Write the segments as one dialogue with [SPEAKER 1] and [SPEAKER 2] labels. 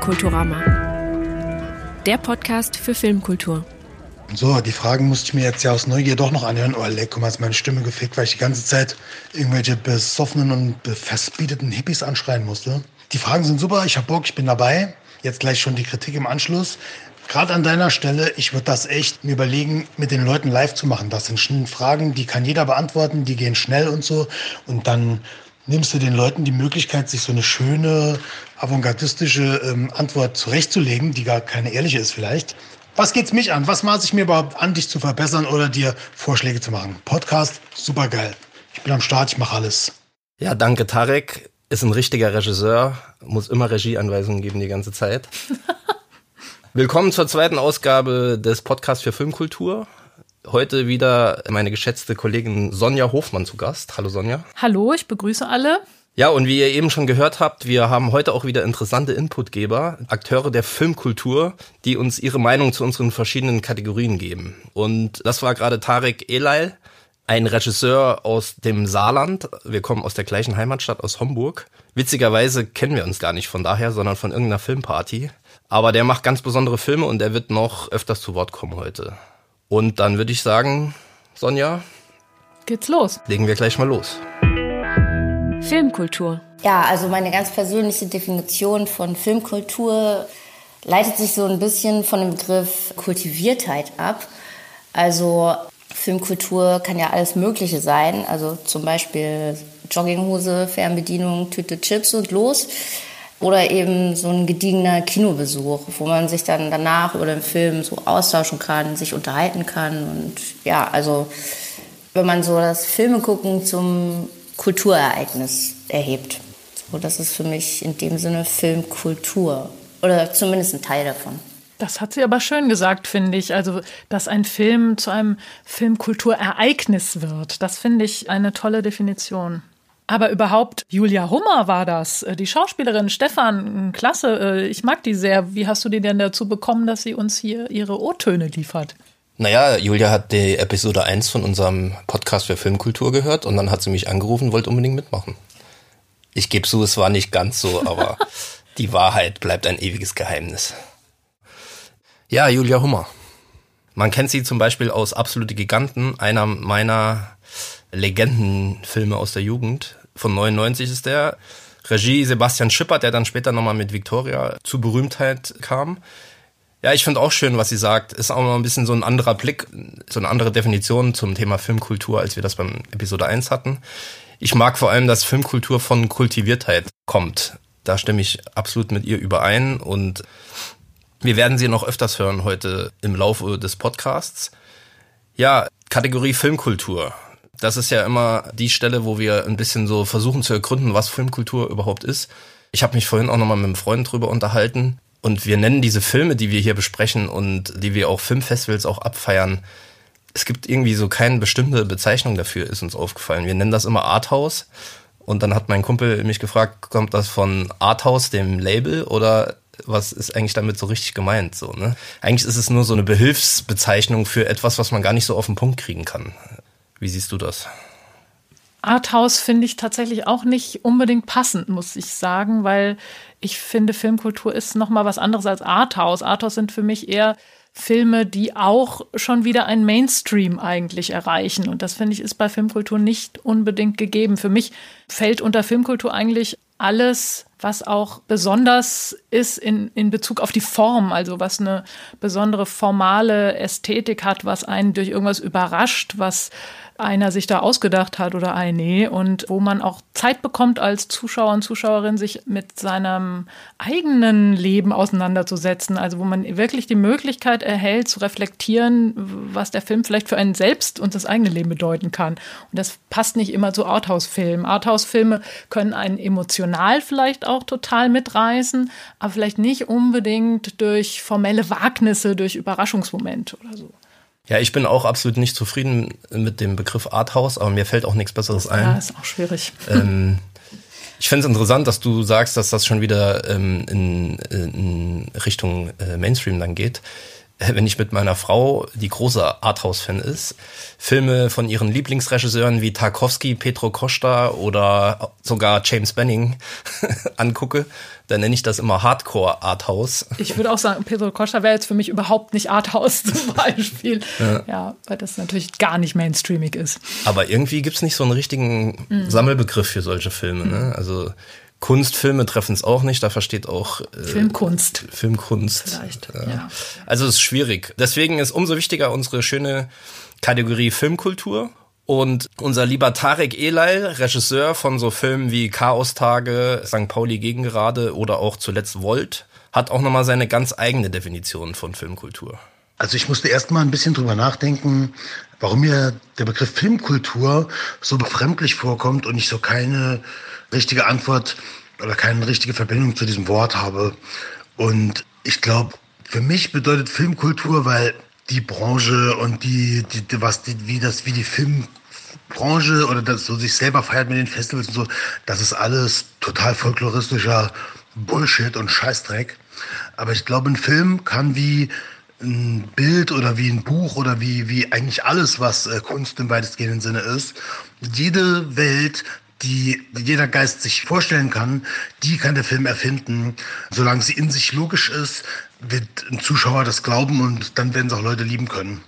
[SPEAKER 1] Filmkulturama. Der Podcast für Filmkultur.
[SPEAKER 2] So, die Fragen musste ich mir jetzt ja aus Neugier doch noch anhören. Oh, leck, guck mal, ist meine Stimme gefickt, weil ich die ganze Zeit irgendwelche besoffenen und verspeedeten Hippies anschreien musste. Die Fragen sind super, ich hab Bock, ich bin dabei. Jetzt gleich schon die Kritik im Anschluss. Gerade an deiner Stelle, ich würde das echt mir überlegen, mit den Leuten live zu machen. Das sind Fragen, die kann jeder beantworten, die gehen schnell und so. Und dann nimmst du den Leuten die Möglichkeit, sich so eine schöne, avantgardistische ähm, Antwort zurechtzulegen, die gar keine ehrliche ist vielleicht. Was geht's mich an? Was maße ich mir überhaupt an, dich zu verbessern oder dir Vorschläge zu machen? Podcast, super geil. Ich bin am Start, ich mache alles.
[SPEAKER 3] Ja, danke Tarek. Ist ein richtiger Regisseur, muss immer Regieanweisungen geben die ganze Zeit. Willkommen zur zweiten Ausgabe des Podcasts für Filmkultur. Heute wieder meine geschätzte Kollegin Sonja Hofmann zu Gast. Hallo Sonja.
[SPEAKER 4] Hallo, ich begrüße alle.
[SPEAKER 3] Ja, und wie ihr eben schon gehört habt, wir haben heute auch wieder interessante Inputgeber, Akteure der Filmkultur, die uns ihre Meinung zu unseren verschiedenen Kategorien geben. Und das war gerade Tarek Elail, ein Regisseur aus dem Saarland. Wir kommen aus der gleichen Heimatstadt, aus Homburg. Witzigerweise kennen wir uns gar nicht von daher, sondern von irgendeiner Filmparty. Aber der macht ganz besondere Filme und er wird noch öfters zu Wort kommen heute. Und dann würde ich sagen, Sonja,
[SPEAKER 4] geht's los.
[SPEAKER 3] Legen wir gleich mal los.
[SPEAKER 1] Filmkultur.
[SPEAKER 5] Ja, also meine ganz persönliche Definition von Filmkultur leitet sich so ein bisschen von dem Begriff Kultiviertheit ab. Also Filmkultur kann ja alles Mögliche sein, also zum Beispiel Jogginghose, Fernbedienung, Tüte Chips und los. Oder eben so ein gediegener Kinobesuch, wo man sich dann danach über den Film so austauschen kann, sich unterhalten kann. Und ja, also wenn man so das Filme gucken zum Kulturereignis erhebt. So, das ist für mich in dem Sinne Filmkultur. Oder zumindest ein Teil davon.
[SPEAKER 4] Das hat sie aber schön gesagt, finde ich. Also, dass ein Film zu einem Filmkulturereignis wird. Das finde ich eine tolle Definition. Aber überhaupt, Julia Hummer war das, äh, die Schauspielerin Stefan, klasse, äh, ich mag die sehr. Wie hast du die denn dazu bekommen, dass sie uns hier ihre O-Töne liefert?
[SPEAKER 3] Naja, Julia hat die Episode 1 von unserem Podcast für Filmkultur gehört und dann hat sie mich angerufen, wollte unbedingt mitmachen. Ich gebe zu, es war nicht ganz so, aber die Wahrheit bleibt ein ewiges Geheimnis. Ja, Julia Hummer. Man kennt sie zum Beispiel aus Absolute Giganten, einer meiner Legendenfilme aus der Jugend. Von 99 ist der. Regie Sebastian Schippert, der dann später nochmal mit Victoria zu Berühmtheit kam. Ja, ich finde auch schön, was sie sagt. Ist auch noch ein bisschen so ein anderer Blick, so eine andere Definition zum Thema Filmkultur, als wir das beim Episode 1 hatten. Ich mag vor allem, dass Filmkultur von Kultiviertheit kommt. Da stimme ich absolut mit ihr überein und wir werden sie noch öfters hören heute im Laufe des Podcasts. Ja, Kategorie Filmkultur das ist ja immer die Stelle, wo wir ein bisschen so versuchen zu ergründen, was Filmkultur überhaupt ist. Ich habe mich vorhin auch nochmal mit einem Freund drüber unterhalten und wir nennen diese Filme, die wir hier besprechen und die wir auch Filmfestivals auch abfeiern. Es gibt irgendwie so keine bestimmte Bezeichnung dafür, ist uns aufgefallen. Wir nennen das immer Arthouse und dann hat mein Kumpel mich gefragt, kommt das von Arthouse, dem Label, oder was ist eigentlich damit so richtig gemeint? So, ne? Eigentlich ist es nur so eine Behilfsbezeichnung für etwas, was man gar nicht so auf den Punkt kriegen kann. Wie siehst du das?
[SPEAKER 4] Arthouse finde ich tatsächlich auch nicht unbedingt passend, muss ich sagen, weil ich finde, Filmkultur ist noch mal was anderes als Arthouse. Arthouse sind für mich eher Filme, die auch schon wieder ein Mainstream eigentlich erreichen. Und das finde ich ist bei Filmkultur nicht unbedingt gegeben. Für mich fällt unter Filmkultur eigentlich alles, was auch besonders ist in, in Bezug auf die Form, also was eine besondere formale Ästhetik hat, was einen durch irgendwas überrascht, was einer sich da ausgedacht hat oder eine und wo man auch Zeit bekommt als Zuschauer und Zuschauerin, sich mit seinem eigenen Leben auseinanderzusetzen. Also wo man wirklich die Möglichkeit erhält, zu reflektieren, was der Film vielleicht für einen selbst und das eigene Leben bedeuten kann. Und das passt nicht immer zu Arthouse-Filmen. Arthouse-Filme können einen emotional vielleicht auch total mitreißen, aber vielleicht nicht unbedingt durch formelle Wagnisse, durch Überraschungsmomente oder so.
[SPEAKER 3] Ja, ich bin auch absolut nicht zufrieden mit dem Begriff Arthouse, aber mir fällt auch nichts Besseres ein. Ja,
[SPEAKER 4] ist auch schwierig.
[SPEAKER 3] Ähm, ich finde es interessant, dass du sagst, dass das schon wieder ähm, in, in, Richtung äh, Mainstream dann geht. wenn ich mit meiner Frau, die große Arthouse-Fan ist, Filme von ihren Lieblingsregisseuren wie Tarkovsky, Petro Costa oder sogar James Benning angucke, dann nenne ich das immer Hardcore Arthouse.
[SPEAKER 4] Ich würde auch sagen, Petro Costa wäre jetzt für mich überhaupt nicht Arthouse zum Beispiel. Ja, ja weil das natürlich gar nicht mainstreamig ist.
[SPEAKER 3] Aber irgendwie gibt es nicht so einen richtigen mhm. Sammelbegriff für solche Filme. Ne? Also Kunstfilme treffen es auch nicht, da versteht auch
[SPEAKER 4] äh, Filmkunst.
[SPEAKER 3] Filmkunst.
[SPEAKER 4] Vielleicht, ja.
[SPEAKER 3] Also es ist schwierig. Deswegen ist umso wichtiger unsere schöne Kategorie Filmkultur. Und unser lieber Tarek Elal, Regisseur von so Filmen wie Chaostage, St. Pauli Gegengerade oder auch zuletzt Volt, hat auch nochmal seine ganz eigene Definition von Filmkultur.
[SPEAKER 2] Also ich musste erst mal ein bisschen drüber nachdenken, warum mir der Begriff Filmkultur so befremdlich vorkommt und ich so keine richtige Antwort oder keine richtige Verbindung zu diesem Wort habe. Und ich glaube, für mich bedeutet Filmkultur, weil die Branche und die, die, was, die, wie das, wie die Filmbranche oder das so sich selber feiert mit den Festivals und so, das ist alles total folkloristischer Bullshit und Scheißdreck. Aber ich glaube, ein Film kann wie ein Bild oder wie ein Buch oder wie, wie eigentlich alles, was äh, Kunst im weitestgehenden Sinne ist, jede Welt die jeder Geist sich vorstellen kann, die kann der Film erfinden. Solange sie in sich logisch ist, wird ein Zuschauer das glauben und dann werden es auch Leute lieben können.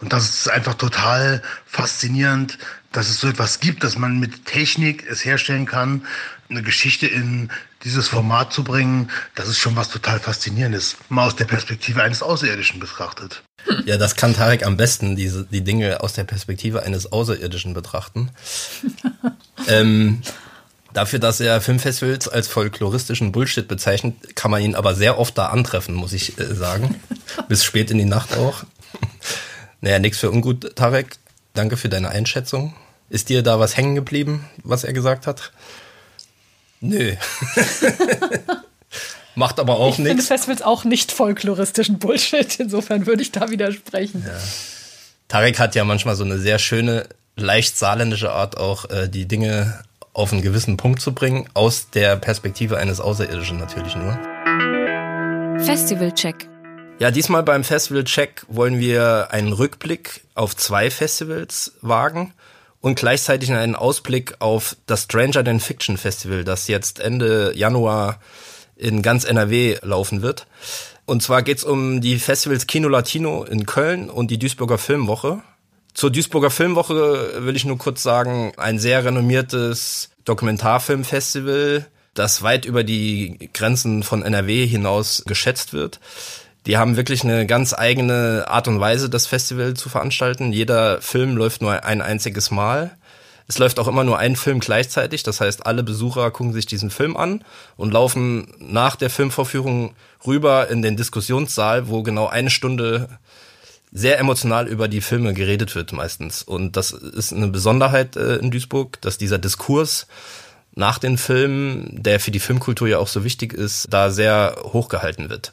[SPEAKER 2] Und das ist einfach total faszinierend, dass es so etwas gibt, dass man mit Technik es herstellen kann, eine Geschichte in dieses Format zu bringen. Das ist schon was total Faszinierendes, mal aus der Perspektive eines Außerirdischen betrachtet.
[SPEAKER 3] Ja, das kann Tarek am besten, diese, die Dinge aus der Perspektive eines Außerirdischen betrachten. ähm, dafür, dass er Filmfestivals als folkloristischen Bullshit bezeichnet, kann man ihn aber sehr oft da antreffen, muss ich äh, sagen. Bis spät in die Nacht auch. naja, nichts für ungut, Tarek. Danke für deine Einschätzung. Ist dir da was hängen geblieben, was er gesagt hat? Nö. Macht aber auch nichts. Ich finde
[SPEAKER 4] Festivals auch nicht folkloristischen Bullshit. Insofern würde ich da widersprechen. Ja.
[SPEAKER 3] Tarek hat ja manchmal so eine sehr schöne, leicht saarländische Art, auch äh, die Dinge auf einen gewissen Punkt zu bringen, aus der Perspektive eines Außerirdischen natürlich nur.
[SPEAKER 1] Festivalcheck.
[SPEAKER 3] Ja, diesmal beim Festivalcheck wollen wir einen Rückblick auf zwei Festivals wagen und gleichzeitig einen Ausblick auf das Stranger Than Fiction Festival, das jetzt Ende Januar in ganz NRW laufen wird. Und zwar geht's um die Festivals Kino Latino in Köln und die Duisburger Filmwoche. Zur Duisburger Filmwoche will ich nur kurz sagen, ein sehr renommiertes Dokumentarfilmfestival, das weit über die Grenzen von NRW hinaus geschätzt wird. Die haben wirklich eine ganz eigene Art und Weise, das Festival zu veranstalten. Jeder Film läuft nur ein einziges Mal. Es läuft auch immer nur ein Film gleichzeitig. Das heißt, alle Besucher gucken sich diesen Film an und laufen nach der Filmvorführung rüber in den Diskussionssaal, wo genau eine Stunde sehr emotional über die Filme geredet wird meistens. Und das ist eine Besonderheit äh, in Duisburg, dass dieser Diskurs nach den Filmen, der für die Filmkultur ja auch so wichtig ist, da sehr hochgehalten wird.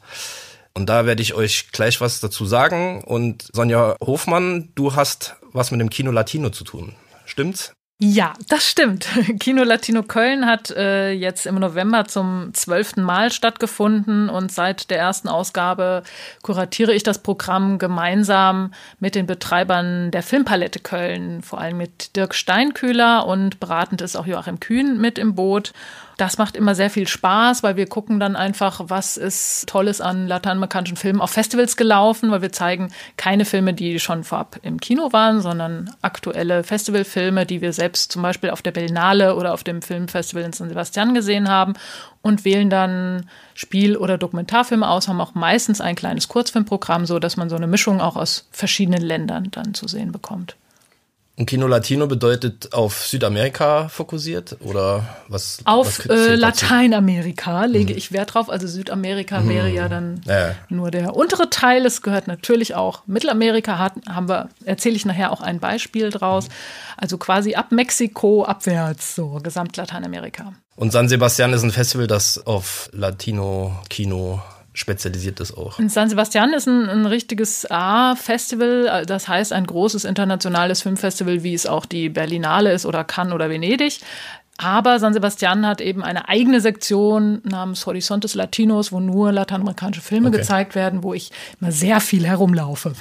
[SPEAKER 3] Und da werde ich euch gleich was dazu sagen. Und Sonja Hofmann, du hast was mit dem Kino Latino zu tun. Stimmt's?
[SPEAKER 4] Ja, das stimmt. Kino Latino Köln hat äh, jetzt im November zum zwölften Mal stattgefunden und seit der ersten Ausgabe kuratiere ich das Programm gemeinsam mit den Betreibern der Filmpalette Köln, vor allem mit Dirk Steinkühler und beratend ist auch Joachim Kühn mit im Boot. Das macht immer sehr viel Spaß, weil wir gucken dann einfach, was ist Tolles an lateinamerikanischen Filmen auf Festivals gelaufen, weil wir zeigen keine Filme, die schon vorab im Kino waren, sondern aktuelle Festivalfilme, die wir selbst zum Beispiel auf der Berlinale oder auf dem Filmfestival in San Sebastian gesehen haben und wählen dann Spiel- oder Dokumentarfilme aus, haben auch meistens ein kleines Kurzfilmprogramm, so dass man so eine Mischung auch aus verschiedenen Ländern dann zu sehen bekommt.
[SPEAKER 3] Und Kino Latino bedeutet auf Südamerika fokussiert oder was?
[SPEAKER 4] Auf was äh, Lateinamerika lege mhm. ich Wert drauf. Also Südamerika mhm. wäre ja dann ja. nur der untere Teil. Es gehört natürlich auch Mittelamerika. Hat, haben wir erzähle ich nachher auch ein Beispiel draus. Also quasi ab Mexiko abwärts so gesamt Lateinamerika.
[SPEAKER 3] Und San Sebastian ist ein Festival, das auf Latino Kino spezialisiert ist auch.
[SPEAKER 4] In San Sebastian ist ein, ein richtiges A-Festival, das heißt ein großes internationales Filmfestival, wie es auch die Berlinale ist oder Cannes oder Venedig. Aber San Sebastian hat eben eine eigene Sektion namens Horizontes Latinos, wo nur lateinamerikanische Filme okay. gezeigt werden, wo ich immer sehr viel herumlaufe.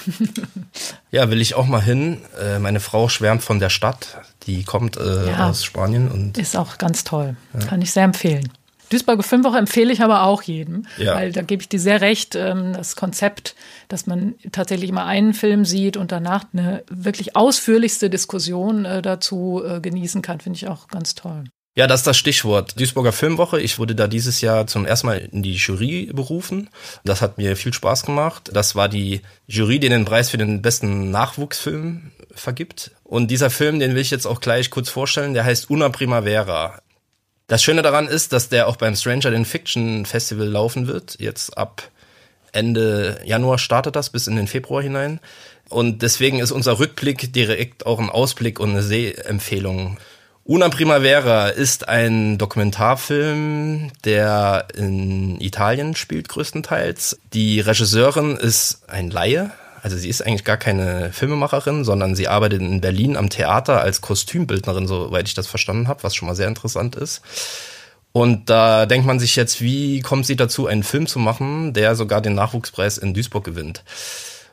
[SPEAKER 3] ja, will ich auch mal hin. Äh, meine Frau schwärmt von der Stadt. Die kommt äh, ja, aus Spanien und
[SPEAKER 4] ist auch ganz toll. Ja. Kann ich sehr empfehlen. Duisburger Filmwoche empfehle ich aber auch jedem, ja. weil da gebe ich dir sehr recht, ähm, das Konzept, dass man tatsächlich immer einen Film sieht und danach eine wirklich ausführlichste Diskussion äh, dazu äh, genießen kann, finde ich auch ganz toll.
[SPEAKER 3] Ja, das ist das Stichwort. Duisburger Filmwoche. Ich wurde da dieses Jahr zum ersten Mal in die Jury berufen. Das hat mir viel Spaß gemacht. Das war die Jury, die den Preis für den besten Nachwuchsfilm vergibt. Und dieser Film, den will ich jetzt auch gleich kurz vorstellen, der heißt Una Primavera. Das Schöne daran ist, dass der auch beim Stranger in Fiction Festival laufen wird. Jetzt ab Ende Januar startet das bis in den Februar hinein. Und deswegen ist unser Rückblick direkt auch ein Ausblick und eine Sehempfehlung. Una Primavera ist ein Dokumentarfilm, der in Italien spielt größtenteils. Die Regisseurin ist ein Laie, also sie ist eigentlich gar keine Filmemacherin, sondern sie arbeitet in Berlin am Theater als Kostümbildnerin, soweit ich das verstanden habe, was schon mal sehr interessant ist. Und da denkt man sich jetzt, wie kommt sie dazu, einen Film zu machen, der sogar den Nachwuchspreis in Duisburg gewinnt?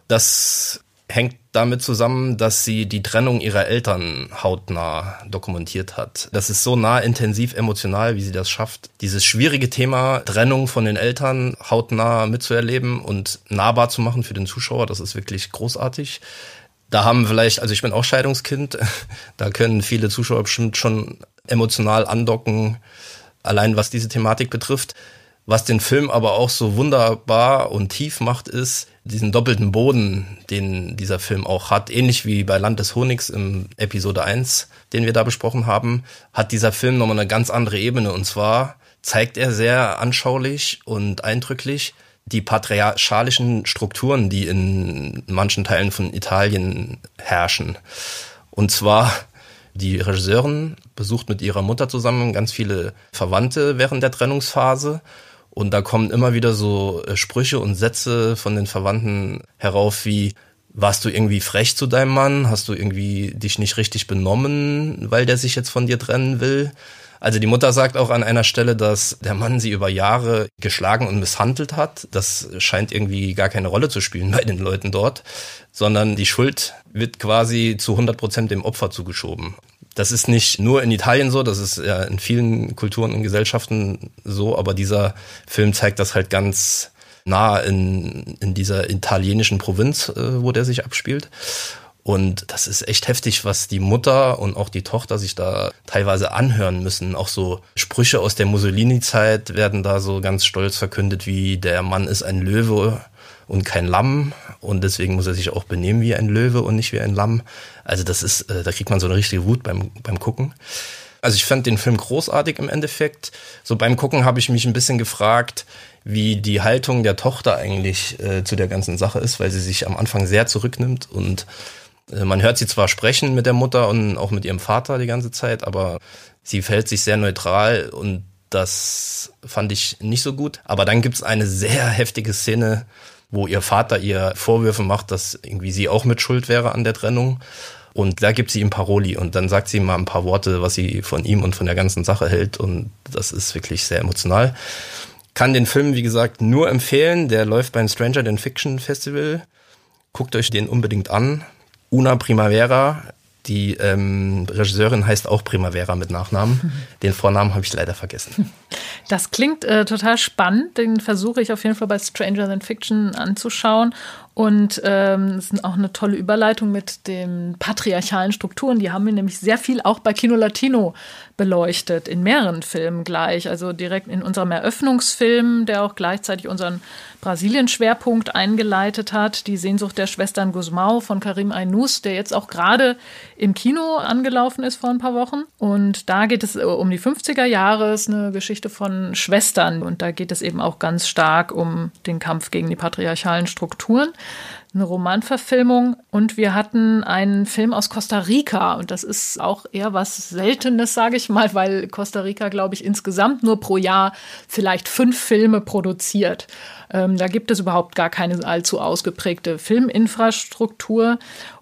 [SPEAKER 3] Das hängt damit zusammen, dass sie die Trennung ihrer Eltern hautnah dokumentiert hat. Das ist so nah intensiv emotional, wie sie das schafft, dieses schwierige Thema Trennung von den Eltern hautnah mitzuerleben und nahbar zu machen für den Zuschauer. Das ist wirklich großartig. Da haben vielleicht, also ich bin auch Scheidungskind, da können viele Zuschauer bestimmt schon emotional andocken, allein was diese Thematik betrifft. Was den Film aber auch so wunderbar und tief macht, ist diesen doppelten Boden, den dieser Film auch hat. Ähnlich wie bei Land des Honigs im Episode 1, den wir da besprochen haben, hat dieser Film nochmal eine ganz andere Ebene. Und zwar zeigt er sehr anschaulich und eindrücklich die patriarchalischen Strukturen, die in manchen Teilen von Italien herrschen. Und zwar die Regisseurin besucht mit ihrer Mutter zusammen ganz viele Verwandte während der Trennungsphase und da kommen immer wieder so äh, Sprüche und Sätze von den Verwandten herauf wie, warst du irgendwie frech zu deinem Mann? Hast du irgendwie dich nicht richtig benommen, weil der sich jetzt von dir trennen will? Also die Mutter sagt auch an einer Stelle, dass der Mann sie über Jahre geschlagen und misshandelt hat. Das scheint irgendwie gar keine Rolle zu spielen bei den Leuten dort, sondern die Schuld wird quasi zu 100 Prozent dem Opfer zugeschoben. Das ist nicht nur in Italien so, das ist ja in vielen Kulturen und Gesellschaften so, aber dieser Film zeigt das halt ganz nah in, in dieser italienischen Provinz, äh, wo der sich abspielt. Und das ist echt heftig, was die Mutter und auch die Tochter sich da teilweise anhören müssen. Auch so Sprüche aus der Mussolini-Zeit werden da so ganz stolz verkündet, wie der Mann ist ein Löwe und kein Lamm und deswegen muss er sich auch benehmen wie ein Löwe und nicht wie ein Lamm. Also das ist, äh, da kriegt man so eine richtige Wut beim, beim Gucken. Also ich fand den Film großartig im Endeffekt. So beim Gucken habe ich mich ein bisschen gefragt, wie die Haltung der Tochter eigentlich äh, zu der ganzen Sache ist, weil sie sich am Anfang sehr zurücknimmt und äh, man hört sie zwar sprechen mit der Mutter und auch mit ihrem Vater die ganze Zeit, aber sie verhält sich sehr neutral und das fand ich nicht so gut. Aber dann gibt's eine sehr heftige Szene, wo ihr Vater ihr Vorwürfe macht, dass irgendwie sie auch mit Schuld wäre an der Trennung. Und da gibt sie ihm Paroli und dann sagt sie mal ein paar Worte, was sie von ihm und von der ganzen Sache hält. Und das ist wirklich sehr emotional. Kann den Film, wie gesagt, nur empfehlen. Der läuft beim Stranger Than Fiction Festival. Guckt euch den unbedingt an. Una Primavera die ähm, Regisseurin heißt auch Primavera mit Nachnamen. Den Vornamen habe ich leider vergessen.
[SPEAKER 4] Das klingt äh, total spannend. Den versuche ich auf jeden Fall bei Stranger Than Fiction anzuschauen. Und ähm, es ist auch eine tolle Überleitung mit den patriarchalen Strukturen. Die haben wir nämlich sehr viel auch bei Kino Latino beleuchtet, in mehreren Filmen gleich. Also direkt in unserem Eröffnungsfilm, der auch gleichzeitig unseren Brasilien-Schwerpunkt eingeleitet hat. Die Sehnsucht der Schwestern Guzmao von Karim Ainous, der jetzt auch gerade im Kino angelaufen ist vor ein paar Wochen. Und da geht es äh, um die 50er Jahre, ist eine Geschichte von Schwestern. Und da geht es eben auch ganz stark um den Kampf gegen die patriarchalen Strukturen eine Romanverfilmung und wir hatten einen Film aus Costa Rica und das ist auch eher was Seltenes, sage ich mal, weil Costa Rica, glaube ich, insgesamt nur pro Jahr vielleicht fünf Filme produziert. Ähm, da gibt es überhaupt gar keine allzu ausgeprägte Filminfrastruktur.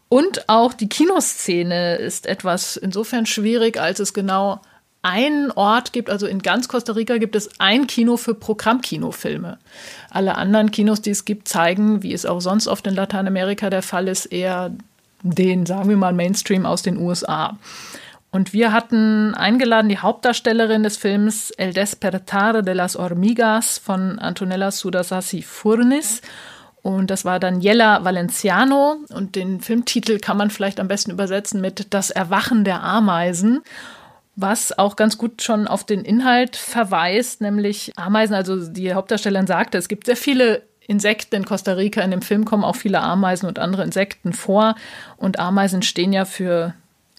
[SPEAKER 4] Und auch die Kinoszene ist etwas insofern schwierig, als es genau einen Ort gibt, also in ganz Costa Rica gibt es ein Kino für Programmkinofilme. Alle anderen Kinos, die es gibt, zeigen, wie es auch sonst oft in Lateinamerika der Fall ist, eher den, sagen wir mal, Mainstream aus den USA. Und wir hatten eingeladen die Hauptdarstellerin des Films El Despertar de las Hormigas von Antonella Sudasasi Furnis. Und das war Daniela Valenciano. Und den Filmtitel kann man vielleicht am besten übersetzen mit Das Erwachen der Ameisen was auch ganz gut schon auf den Inhalt verweist, nämlich Ameisen, also die Hauptdarstellerin sagte, es gibt sehr viele Insekten in Costa Rica. In dem Film kommen auch viele Ameisen und andere Insekten vor. Und Ameisen stehen ja für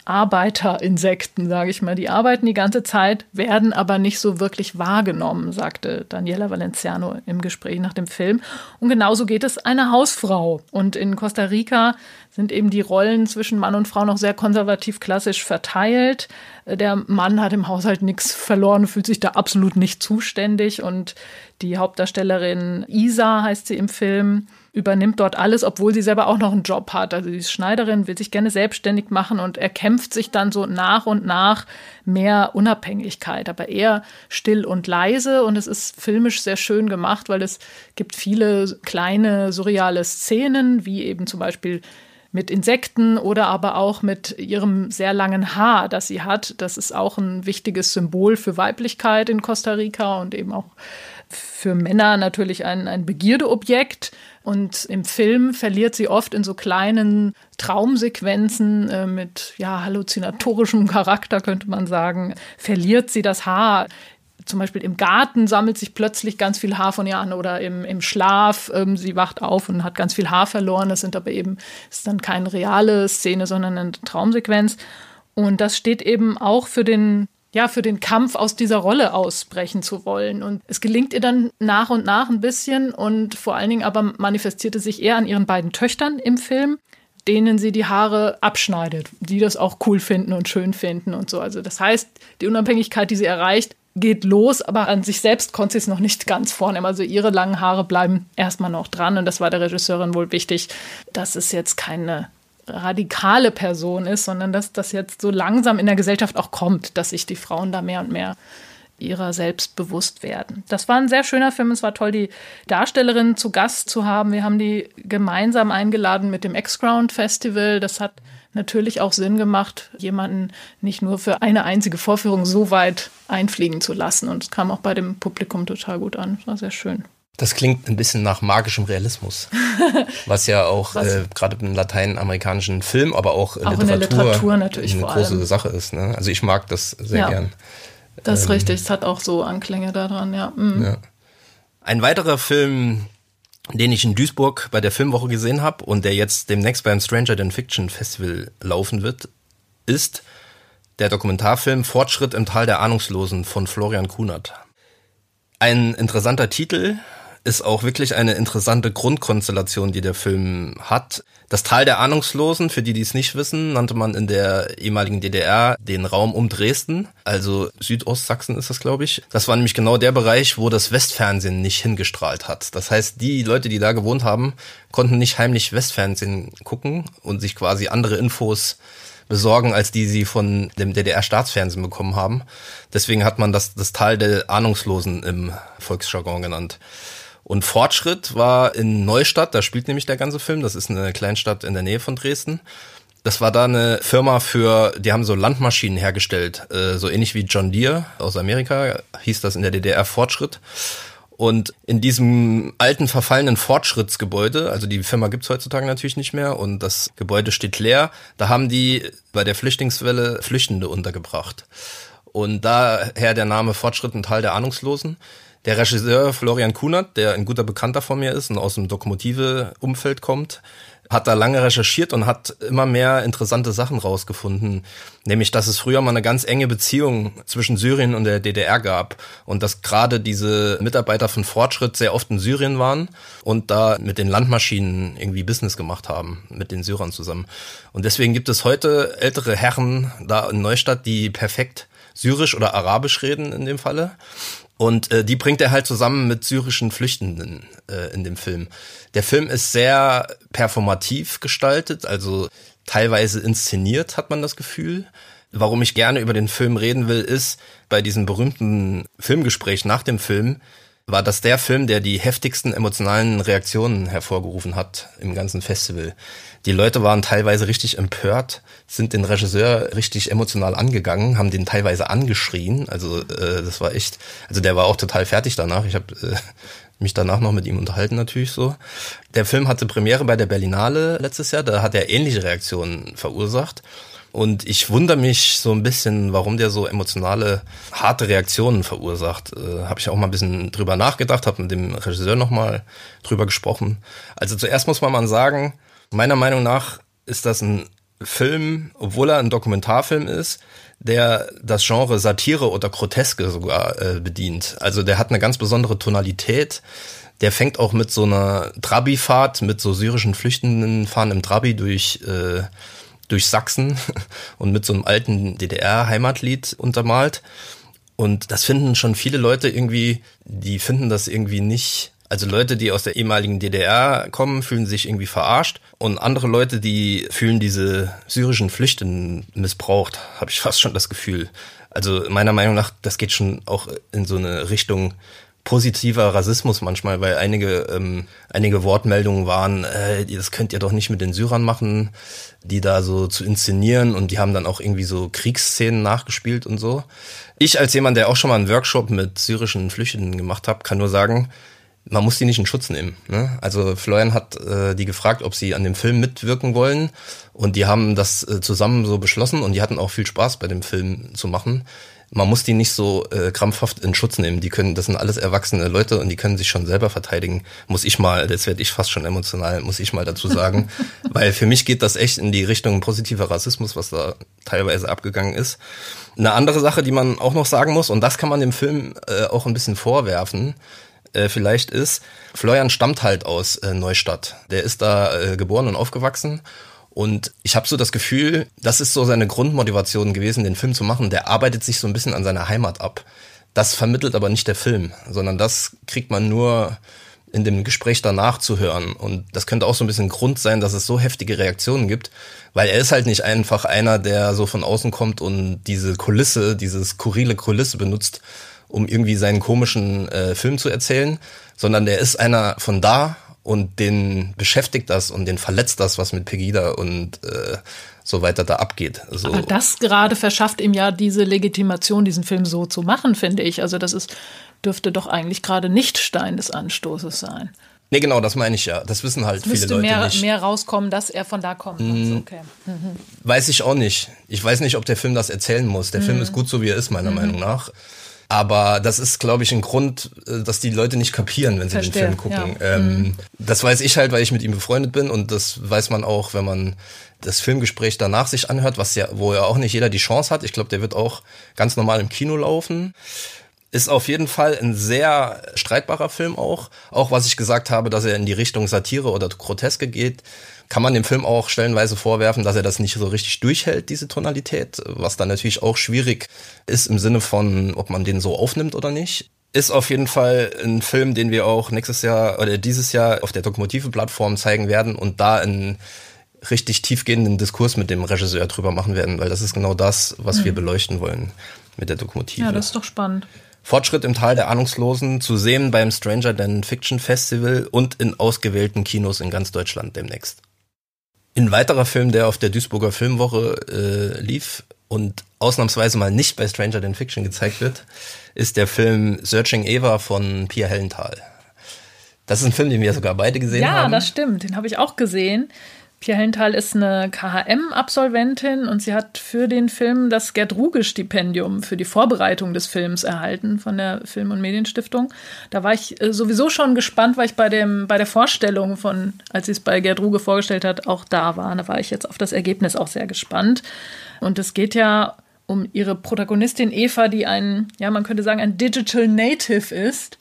[SPEAKER 4] Arbeiterinsekten, sage ich mal. Die arbeiten die ganze Zeit, werden aber nicht so wirklich wahrgenommen, sagte Daniela Valenciano im Gespräch nach dem Film. Und genauso geht es einer Hausfrau. Und in Costa Rica sind eben die Rollen zwischen Mann und Frau noch sehr konservativ klassisch verteilt. Der Mann hat im Haushalt nichts verloren, fühlt sich da absolut nicht zuständig. Und die Hauptdarstellerin Isa heißt sie im Film übernimmt dort alles, obwohl sie selber auch noch einen Job hat. Also die Schneiderin will sich gerne selbstständig machen und erkämpft sich dann so nach und nach mehr Unabhängigkeit, aber eher still und leise und es ist filmisch sehr schön gemacht, weil es gibt viele kleine surreale Szenen, wie eben zum Beispiel mit Insekten oder aber auch mit ihrem sehr langen Haar, das sie hat. Das ist auch ein wichtiges Symbol für Weiblichkeit in Costa Rica und eben auch für Männer natürlich ein, ein Begierdeobjekt. Und im Film verliert sie oft in so kleinen Traumsequenzen äh, mit ja, halluzinatorischem Charakter, könnte man sagen, verliert sie das Haar zum Beispiel im Garten sammelt sich plötzlich ganz viel Haar von ihr an oder im, im Schlaf, ähm, sie wacht auf und hat ganz viel Haar verloren. Das sind aber eben, ist dann keine reale Szene, sondern eine Traumsequenz. Und das steht eben auch für den ja, für den Kampf aus dieser Rolle ausbrechen zu wollen. Und es gelingt ihr dann nach und nach ein bisschen und vor allen Dingen aber manifestierte sich eher an ihren beiden Töchtern im Film, denen sie die Haare abschneidet, die das auch cool finden und schön finden und so. Also das heißt, die Unabhängigkeit, die sie erreicht, geht los, aber an sich selbst konnte sie es noch nicht ganz vornehmen. Also ihre langen Haare bleiben erstmal noch dran und das war der Regisseurin wohl wichtig, dass es jetzt keine radikale Person ist, sondern dass das jetzt so langsam in der Gesellschaft auch kommt, dass sich die Frauen da mehr und mehr ihrer selbst bewusst werden. Das war ein sehr schöner Film. Es war toll, die Darstellerin zu Gast zu haben. Wir haben die gemeinsam eingeladen mit dem X-Ground Festival. Das hat natürlich auch Sinn gemacht, jemanden nicht nur für eine einzige Vorführung so weit einfliegen zu lassen. Und es kam auch bei dem Publikum total gut an. Das war sehr schön.
[SPEAKER 3] Das klingt ein bisschen nach magischem Realismus, was ja auch äh, gerade im lateinamerikanischen Film, aber auch, auch Literatur, in Literatur natürlich eine große allem. Sache ist. Ne? Also ich mag das sehr ja, gern.
[SPEAKER 4] Das ist ähm, richtig, es hat auch so Anklänge daran, ja. Mhm. ja.
[SPEAKER 3] Ein weiterer Film, den ich in Duisburg bei der Filmwoche gesehen habe und der jetzt demnächst beim Stranger Than Fiction Festival laufen wird, ist der Dokumentarfilm Fortschritt im Tal der Ahnungslosen von Florian Kunert. Ein interessanter Titel, ist auch wirklich eine interessante Grundkonstellation, die der Film hat. Das Tal der Ahnungslosen, für die, die es nicht wissen, nannte man in der ehemaligen DDR den Raum um Dresden, also Südostsachsen ist das, glaube ich. Das war nämlich genau der Bereich, wo das Westfernsehen nicht hingestrahlt hat. Das heißt, die Leute, die da gewohnt haben, konnten nicht heimlich Westfernsehen gucken und sich quasi andere Infos besorgen, als die sie von dem DDR-Staatsfernsehen bekommen haben. Deswegen hat man das das Tal der Ahnungslosen im Volksjargon genannt. Und Fortschritt war in Neustadt, da spielt nämlich der ganze Film, das ist eine Kleinstadt in der Nähe von Dresden. Das war da eine Firma für, die haben so Landmaschinen hergestellt, äh, so ähnlich wie John Deere aus Amerika, hieß das in der DDR Fortschritt. Und in diesem alten verfallenen Fortschrittsgebäude, also die Firma gibt's heutzutage natürlich nicht mehr und das Gebäude steht leer, da haben die bei der Flüchtlingswelle Flüchtende untergebracht. Und daher der Name Fortschritt und Teil der Ahnungslosen. Der Regisseur Florian Kunert, der ein guter Bekannter von mir ist und aus dem Dokumotive-Umfeld kommt, hat da lange recherchiert und hat immer mehr interessante Sachen rausgefunden. Nämlich, dass es früher mal eine ganz enge Beziehung zwischen Syrien und der DDR gab und dass gerade diese Mitarbeiter von Fortschritt sehr oft in Syrien waren und da mit den Landmaschinen irgendwie Business gemacht haben, mit den Syrern zusammen. Und deswegen gibt es heute ältere Herren da in Neustadt, die perfekt Syrisch oder Arabisch reden in dem Falle und äh, die bringt er halt zusammen mit syrischen Flüchtenden äh, in dem Film. Der Film ist sehr performativ gestaltet, also teilweise inszeniert, hat man das Gefühl. Warum ich gerne über den Film reden will, ist bei diesem berühmten Filmgespräch nach dem Film, war das der Film, der die heftigsten emotionalen Reaktionen hervorgerufen hat im ganzen Festival. Die Leute waren teilweise richtig empört, sind den Regisseur richtig emotional angegangen, haben den teilweise angeschrien. Also äh, das war echt, also der war auch total fertig danach. Ich habe äh, mich danach noch mit ihm unterhalten natürlich so. Der Film hatte Premiere bei der Berlinale letztes Jahr, da hat er ähnliche Reaktionen verursacht. Und ich wundere mich so ein bisschen, warum der so emotionale, harte Reaktionen verursacht. Äh, habe ich auch mal ein bisschen drüber nachgedacht, habe mit dem Regisseur nochmal drüber gesprochen. Also zuerst muss man mal sagen, meiner Meinung nach ist das ein Film, obwohl er ein Dokumentarfilm ist, der das Genre Satire oder Groteske sogar äh, bedient. Also der hat eine ganz besondere Tonalität. Der fängt auch mit so einer Trabi-Fahrt, mit so syrischen Flüchtenden fahren im Trabi durch äh, durch Sachsen und mit so einem alten DDR-Heimatlied untermalt. Und das finden schon viele Leute irgendwie, die finden das irgendwie nicht. Also Leute, die aus der ehemaligen DDR kommen, fühlen sich irgendwie verarscht. Und andere Leute, die fühlen diese syrischen Flüchtenden missbraucht, habe ich fast schon das Gefühl. Also meiner Meinung nach, das geht schon auch in so eine Richtung, positiver Rassismus manchmal, weil einige, ähm, einige Wortmeldungen waren, äh, das könnt ihr doch nicht mit den Syrern machen, die da so zu inszenieren und die haben dann auch irgendwie so Kriegsszenen nachgespielt und so. Ich als jemand, der auch schon mal einen Workshop mit syrischen Flüchtenden gemacht hat, kann nur sagen, man muss die nicht in Schutz nehmen. Ne? Also Florian hat äh, die gefragt, ob sie an dem Film mitwirken wollen und die haben das äh, zusammen so beschlossen und die hatten auch viel Spaß bei dem Film zu machen man muss die nicht so äh, krampfhaft in Schutz nehmen. Die können, das sind alles erwachsene Leute und die können sich schon selber verteidigen. Muss ich mal, jetzt werde ich fast schon emotional, muss ich mal dazu sagen. Weil für mich geht das echt in die Richtung positiver Rassismus, was da teilweise abgegangen ist. Eine andere Sache, die man auch noch sagen muss, und das kann man dem Film äh, auch ein bisschen vorwerfen, äh, vielleicht ist, Florian stammt halt aus äh, Neustadt. Der ist da äh, geboren und aufgewachsen und ich habe so das Gefühl, das ist so seine Grundmotivation gewesen, den Film zu machen. Der arbeitet sich so ein bisschen an seiner Heimat ab. Das vermittelt aber nicht der Film, sondern das kriegt man nur in dem Gespräch danach zu hören. Und das könnte auch so ein bisschen Grund sein, dass es so heftige Reaktionen gibt, weil er ist halt nicht einfach einer, der so von außen kommt und diese Kulisse, diese skurrile Kulisse benutzt, um irgendwie seinen komischen äh, Film zu erzählen, sondern der ist einer von da und den beschäftigt das und den verletzt das, was mit Pegida und äh, so weiter da abgeht. Also,
[SPEAKER 4] Aber das gerade verschafft ihm ja diese Legitimation, diesen Film so zu machen, finde ich. Also das ist, dürfte doch eigentlich gerade nicht Stein des Anstoßes sein.
[SPEAKER 3] Nee, genau, das meine ich ja. Das wissen halt
[SPEAKER 4] es
[SPEAKER 3] viele Leute
[SPEAKER 4] mehr,
[SPEAKER 3] nicht.
[SPEAKER 4] mehr rauskommen, dass er von da kommt. Mhm. Okay.
[SPEAKER 3] Mhm. Weiß ich auch nicht. Ich weiß nicht, ob der Film das erzählen muss. Der mhm. Film ist gut so, wie er ist, meiner mhm. Meinung nach. Aber das ist, glaube ich, ein Grund, äh, dass die Leute nicht kapieren, wenn sie Verstehe, den Film gucken. Ja. Ähm, mhm. Das weiß ich halt, weil ich mit ihm befreundet bin und das weiß man auch, wenn man das Filmgespräch danach sich anhört, was ja, wo ja auch nicht jeder die Chance hat. Ich glaube, der wird auch ganz normal im Kino laufen. Ist auf jeden Fall ein sehr streitbarer Film auch. Auch was ich gesagt habe, dass er in die Richtung Satire oder Groteske geht kann man dem Film auch stellenweise vorwerfen, dass er das nicht so richtig durchhält, diese Tonalität, was dann natürlich auch schwierig ist im Sinne von, ob man den so aufnimmt oder nicht. Ist auf jeden Fall ein Film, den wir auch nächstes Jahr oder dieses Jahr auf der Dokumotive-Plattform zeigen werden und da einen richtig tiefgehenden Diskurs mit dem Regisseur drüber machen werden, weil das ist genau das, was mhm. wir beleuchten wollen mit der Dokumotive.
[SPEAKER 4] Ja, das ist doch spannend.
[SPEAKER 3] Fortschritt im Tal der Ahnungslosen zu sehen beim Stranger Than Fiction Festival und in ausgewählten Kinos in ganz Deutschland demnächst. Ein weiterer Film, der auf der Duisburger Filmwoche äh, lief und ausnahmsweise mal nicht bei Stranger Than Fiction gezeigt wird, ist der Film Searching Eva von Pia Hellenthal. Das ist ein Film, den wir sogar beide gesehen
[SPEAKER 4] ja,
[SPEAKER 3] haben.
[SPEAKER 4] Ja, das stimmt. Den habe ich auch gesehen. Pia Hellenthal ist eine KHM-Absolventin und sie hat für den Film das Gerd Ruge-Stipendium für die Vorbereitung des Films erhalten von der Film- und Medienstiftung. Da war ich äh, sowieso schon gespannt, weil ich bei, dem, bei der Vorstellung von, als sie es bei Gerd Ruge vorgestellt hat, auch da war. Da war ich jetzt auf das Ergebnis auch sehr gespannt. Und es geht ja um ihre Protagonistin Eva, die ein, ja, man könnte sagen, ein Digital Native ist.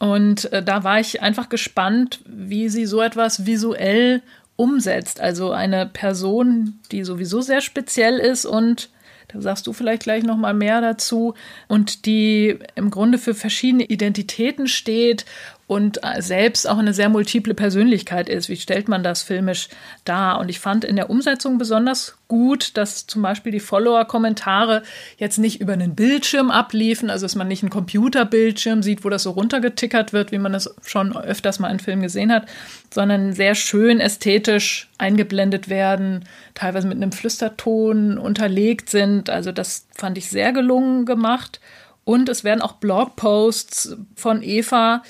[SPEAKER 4] Und äh, da war ich einfach gespannt, wie sie so etwas visuell umsetzt. Also eine Person, die sowieso sehr speziell ist und da sagst du vielleicht gleich noch mal mehr dazu und die im Grunde für verschiedene Identitäten steht und äh, selbst auch eine sehr multiple Persönlichkeit ist. Wie stellt man das filmisch dar? Und ich fand in der Umsetzung besonders gut, dass zum Beispiel die Follower-Kommentare jetzt nicht über einen Bildschirm abliefen, also dass man nicht einen Computerbildschirm sieht, wo das so runtergetickert wird, wie man das schon öfters mal in Filmen gesehen hat, sondern sehr schön ästhetisch eingeblendet werden, teilweise mit einem Flüsterton unterlegt sind. Also das fand ich sehr gelungen gemacht. Und es werden auch Blogposts von Eva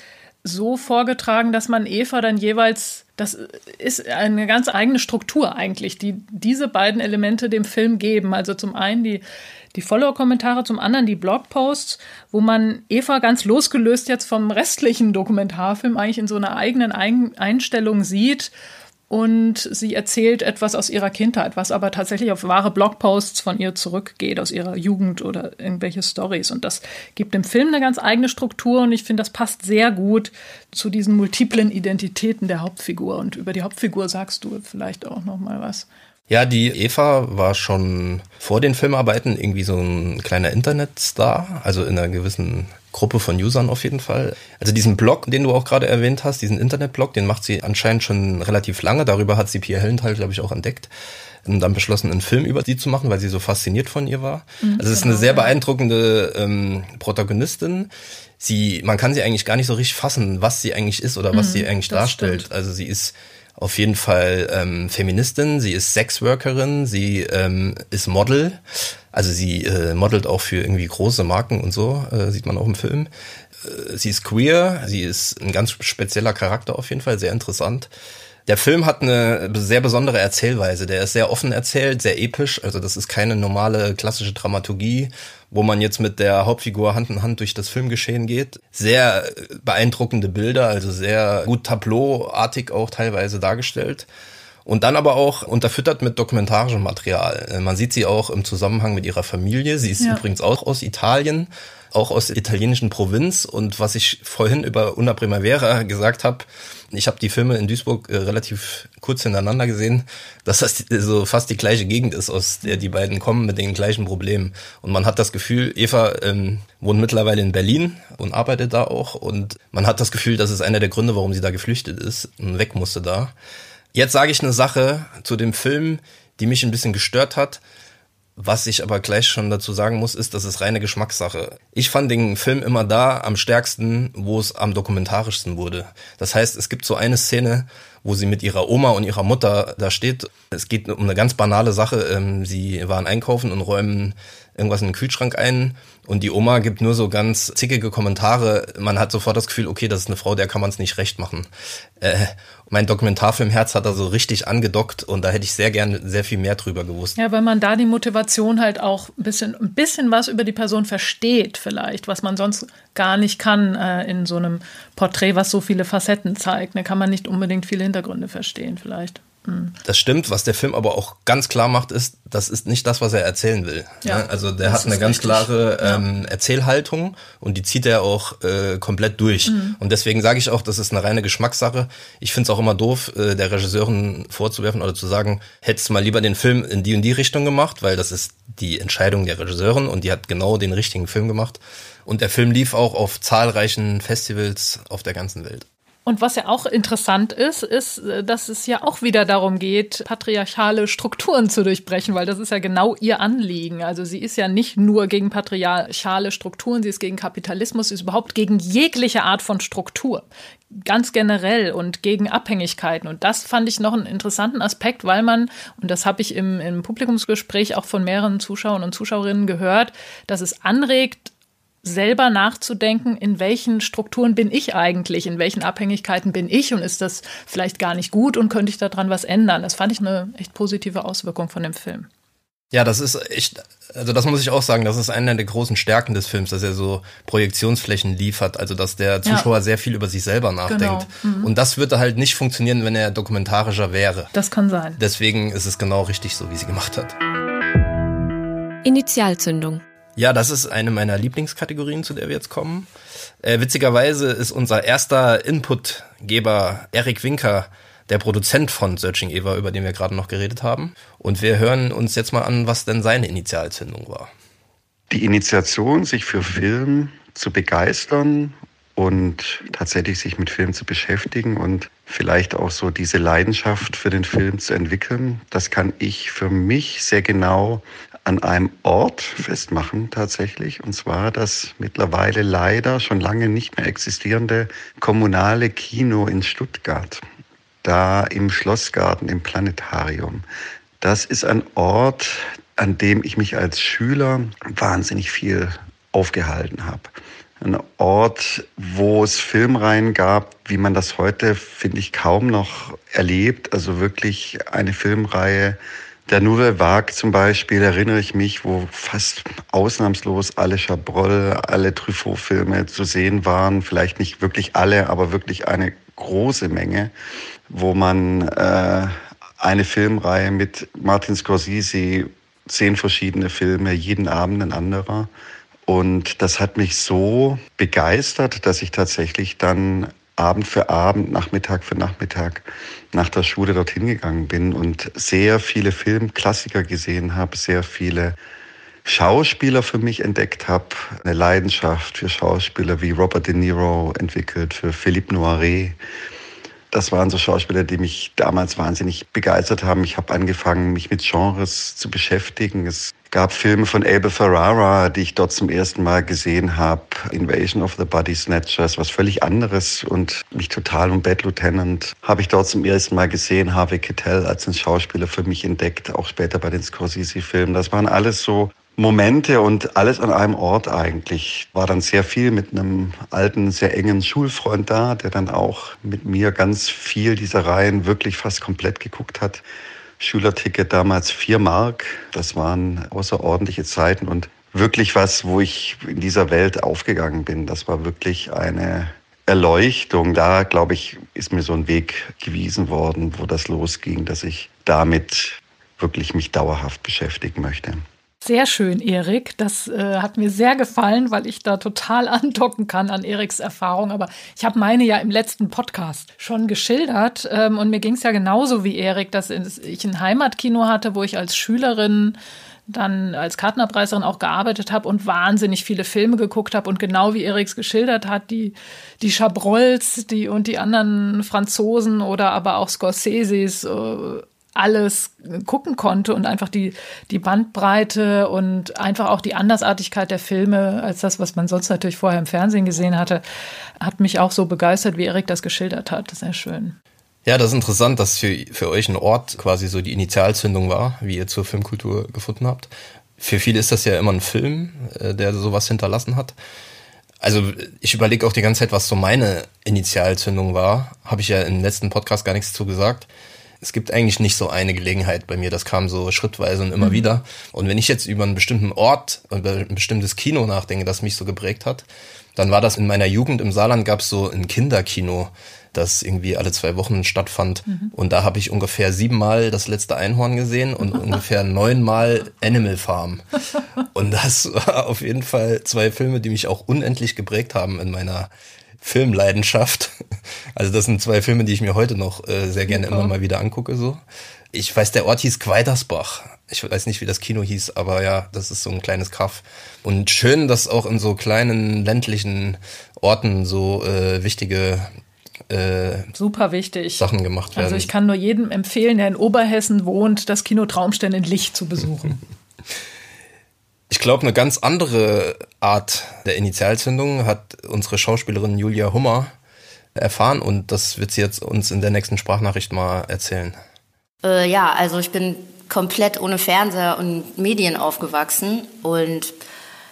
[SPEAKER 4] so vorgetragen, dass man Eva dann jeweils, das ist eine ganz eigene Struktur eigentlich, die diese beiden Elemente dem Film geben. Also zum einen die, die Follower-Kommentare, zum anderen die Blogposts, wo man Eva ganz losgelöst jetzt vom restlichen Dokumentarfilm eigentlich in so einer eigenen Einstellung sieht und sie erzählt etwas aus ihrer Kindheit, was aber tatsächlich auf wahre Blogposts von ihr zurückgeht, aus ihrer Jugend oder irgendwelche Stories. Und das gibt dem Film eine ganz eigene Struktur und ich finde, das passt sehr gut zu diesen multiplen Identitäten der Hauptfigur. Und über die Hauptfigur sagst du vielleicht auch noch mal was.
[SPEAKER 3] Ja, die Eva war schon vor den Filmarbeiten irgendwie so ein kleiner Internetstar, also in einer gewissen Gruppe von Usern auf jeden Fall. Also diesen Blog, den du auch gerade erwähnt hast, diesen Internetblog, den macht sie anscheinend schon relativ lange. Darüber hat sie Pia Hellenthal, glaube ich, auch entdeckt und dann beschlossen, einen Film über sie zu machen, weil sie so fasziniert von ihr war. Mhm, also es ist genau, eine sehr beeindruckende ähm, Protagonistin. Sie, man kann sie eigentlich gar nicht so richtig fassen, was sie eigentlich ist oder was mhm, sie eigentlich darstellt. Stimmt. Also sie ist auf jeden Fall ähm, Feministin, sie ist Sexworkerin, sie ähm, ist Model, also sie äh, modelt auch für irgendwie große Marken und so, äh, sieht man auch im Film. Äh, sie ist queer, sie ist ein ganz spezieller Charakter auf jeden Fall, sehr interessant. Der Film hat eine sehr besondere Erzählweise. Der ist sehr offen erzählt, sehr episch. Also das ist keine normale klassische Dramaturgie, wo man jetzt mit der Hauptfigur Hand in Hand durch das Filmgeschehen geht. Sehr beeindruckende Bilder, also sehr gut Tableauartig auch teilweise dargestellt. Und dann aber auch unterfüttert mit dokumentarischem Material. Äh, man sieht sie auch im Zusammenhang mit ihrer Familie. Sie ist ja. übrigens auch aus Italien, auch aus der italienischen Provinz. Und was ich vorhin über Una Primavera gesagt habe, ich habe die Filme in Duisburg äh, relativ kurz hintereinander gesehen, dass das so fast die gleiche Gegend ist, aus der die beiden kommen mit den gleichen Problemen. Und man hat das Gefühl, Eva ähm, wohnt mittlerweile in Berlin und arbeitet da auch. Und man hat das Gefühl, das ist einer der Gründe, warum sie da geflüchtet ist und weg musste da. Jetzt sage ich eine Sache zu dem Film, die mich ein bisschen gestört hat. Was ich aber gleich schon dazu sagen muss, ist, das ist reine Geschmackssache. Ich fand den Film immer da am stärksten, wo es am dokumentarischsten wurde. Das heißt, es gibt so eine Szene, wo sie mit ihrer Oma und ihrer Mutter da steht. Es geht um eine ganz banale Sache. Ähm, sie waren einkaufen und räumen irgendwas in den Kühlschrank ein und die Oma gibt nur so ganz zickige Kommentare. Man hat sofort das Gefühl, okay, das ist eine Frau, der kann man es nicht recht machen. Mein Dokumentarfilm Herz hat da so richtig angedockt und da hätte ich sehr gerne sehr viel mehr drüber gewusst.
[SPEAKER 4] Ja, weil man da die Motivation halt auch ein bisschen, ein bisschen was über die Person versteht vielleicht, was man sonst gar nicht kann äh, in so einem Porträt, was so viele Facetten zeigt. Da kann man nicht unbedingt viele Hintergründe verstehen vielleicht.
[SPEAKER 3] Das stimmt. Was der Film aber auch ganz klar macht, ist, das ist nicht das, was er erzählen will. Ja, also der hat eine ganz richtig. klare ähm, ja. Erzählhaltung und die zieht er auch äh, komplett durch. Mhm. Und deswegen sage ich auch, das ist eine reine Geschmackssache. Ich finde es auch immer doof, äh, der Regisseurin vorzuwerfen oder zu sagen, hättest mal lieber den Film in die und die Richtung gemacht, weil das ist die Entscheidung der Regisseurin und die hat genau den richtigen Film gemacht. Und der Film lief auch auf zahlreichen Festivals auf der ganzen Welt.
[SPEAKER 4] Und was ja auch interessant ist, ist, äh, dass es ja auch wieder darum geht, patriarchale Strukturen zu durchbrechen, weil das ist ja genau ihr Anliegen. Also sie ist ja nicht nur gegen patriarchale Strukturen, sie ist gegen Kapitalismus, sie ist überhaupt gegen jegliche Art von Struktur. Ganz generell und gegen Abhängigkeiten. Und das fand ich noch einen interessanten Aspekt, weil man, und das habe ich im, im Publikumsgespräch auch von mehreren Zuschauern und Zuschauerinnen gehört, dass es anregt, selber nachzudenken, in welchen Strukturen bin ich eigentlich, in welchen Abhängigkeiten bin ich und ist das vielleicht gar nicht gut und könnte ich daran was ändern. Das fand ich eine echt positive Auswirkung von dem Film.
[SPEAKER 3] Ja, das ist echt, also das muss ich auch sagen, das ist eine der großen Stärken des Films, dass er so Projektionsflächen liefert, also dass der Zuschauer ja. sehr viel über sich selber nachdenkt. Genau. Mhm. Und das würde halt nicht funktionieren, wenn er dokumentarischer wäre.
[SPEAKER 4] Das kann sein.
[SPEAKER 3] Deswegen ist es genau richtig so, wie sie gemacht hat.
[SPEAKER 1] Initialzündung.
[SPEAKER 3] Ja, das ist eine meiner Lieblingskategorien, zu der wir jetzt kommen. Äh, witzigerweise ist unser erster Inputgeber Erik Winker, der Produzent von Searching Eva, über den wir gerade noch geredet haben. Und wir hören uns jetzt mal an, was denn seine Initialzündung war.
[SPEAKER 6] Die Initiation, sich für Film zu begeistern und tatsächlich sich mit Film zu beschäftigen und vielleicht auch so diese Leidenschaft für den Film zu entwickeln. Das kann ich für mich sehr genau an einem Ort festmachen tatsächlich. Und zwar das mittlerweile leider schon lange nicht mehr existierende kommunale Kino in Stuttgart. Da im Schlossgarten, im Planetarium. Das ist ein Ort, an dem ich mich als Schüler wahnsinnig viel aufgehalten habe ein Ort, wo es Filmreihen gab, wie man das heute, finde ich, kaum noch erlebt. Also wirklich eine Filmreihe. Der Nouvelle Vague zum Beispiel, erinnere ich mich, wo fast ausnahmslos alle Chabrol, alle Truffaut-Filme zu sehen waren. Vielleicht nicht wirklich alle, aber wirklich eine große Menge, wo man äh, eine Filmreihe mit Martin Scorsese, zehn verschiedene Filme, jeden Abend ein anderer und das hat mich so begeistert, dass ich tatsächlich dann Abend für Abend, Nachmittag für Nachmittag nach der Schule dorthin gegangen bin und sehr viele Filmklassiker gesehen habe, sehr viele Schauspieler für mich entdeckt habe, eine Leidenschaft für Schauspieler wie Robert De Niro entwickelt, für Philippe Noiret. Das waren so Schauspieler, die mich damals wahnsinnig begeistert haben. Ich habe angefangen, mich mit Genres zu beschäftigen. Es gab Filme von Abel Ferrara, die ich dort zum ersten Mal gesehen habe. Invasion of the Body Snatchers, was völlig anderes und mich total um Bad Lieutenant habe ich dort zum ersten Mal gesehen. Harvey Keitel als ein Schauspieler für mich entdeckt, auch später bei den Scorsese-Filmen. Das waren alles so Momente und alles an einem Ort eigentlich. War dann sehr viel mit einem alten, sehr engen Schulfreund da, der dann auch mit mir ganz viel dieser Reihen wirklich fast komplett geguckt hat. Schülerticket damals vier Mark. Das waren außerordentliche Zeiten und wirklich was, wo ich in dieser Welt aufgegangen bin. Das war wirklich eine Erleuchtung. Da, glaube ich, ist mir so ein Weg gewiesen worden, wo das losging, dass ich damit wirklich mich dauerhaft beschäftigen möchte.
[SPEAKER 4] Sehr schön, Erik. Das äh, hat mir sehr gefallen, weil ich da total andocken kann an Eriks Erfahrung. Aber ich habe meine ja im letzten Podcast schon geschildert. Ähm, und mir ging es ja genauso wie Erik, dass ich ein Heimatkino hatte, wo ich als Schülerin dann als Kartenabreißerin auch gearbeitet habe und wahnsinnig viele Filme geguckt habe und genau wie Eriks geschildert hat, die die Chabrolls, die und die anderen Franzosen oder aber auch Scorseses äh, alles gucken konnte und einfach die, die Bandbreite und einfach auch die Andersartigkeit der Filme als das, was man sonst natürlich vorher im Fernsehen gesehen hatte, hat mich auch so begeistert, wie Erik das geschildert hat. Sehr schön.
[SPEAKER 3] Ja, das ist interessant, dass für, für euch ein Ort quasi so die Initialzündung war, wie ihr zur Filmkultur gefunden habt. Für viele ist das ja immer ein Film, äh, der sowas hinterlassen hat. Also ich überlege auch die ganze Zeit, was so meine Initialzündung war. Habe ich ja im letzten Podcast gar nichts zu gesagt es gibt eigentlich nicht so eine Gelegenheit bei mir. Das kam so schrittweise und immer mhm. wieder. Und wenn ich jetzt über einen bestimmten Ort, über ein bestimmtes Kino nachdenke, das mich so geprägt hat, dann war das in meiner Jugend im Saarland gab es so ein Kinderkino, das irgendwie alle zwei Wochen stattfand. Mhm. Und da habe ich ungefähr siebenmal das letzte Einhorn gesehen und ungefähr neunmal Animal Farm. Und das war auf jeden Fall zwei Filme, die mich auch unendlich geprägt haben in meiner Filmleidenschaft. Also das sind zwei Filme, die ich mir heute noch äh, sehr gerne immer mal wieder angucke. So, ich weiß, der Ort hieß Gweidersbach. Ich weiß nicht, wie das Kino hieß, aber ja, das ist so ein kleines Kaff. Und schön, dass auch in so kleinen ländlichen Orten so äh, wichtige
[SPEAKER 4] äh, super wichtig
[SPEAKER 3] Sachen gemacht werden.
[SPEAKER 4] Also ich kann nur jedem empfehlen, der in Oberhessen wohnt, das Kino Traumstern in Licht zu besuchen.
[SPEAKER 3] Ich glaube, eine ganz andere Art der Initialzündung hat unsere Schauspielerin Julia Hummer erfahren und das wird sie jetzt uns in der nächsten Sprachnachricht mal erzählen.
[SPEAKER 5] Äh, ja, also ich bin komplett ohne Fernseher und Medien aufgewachsen und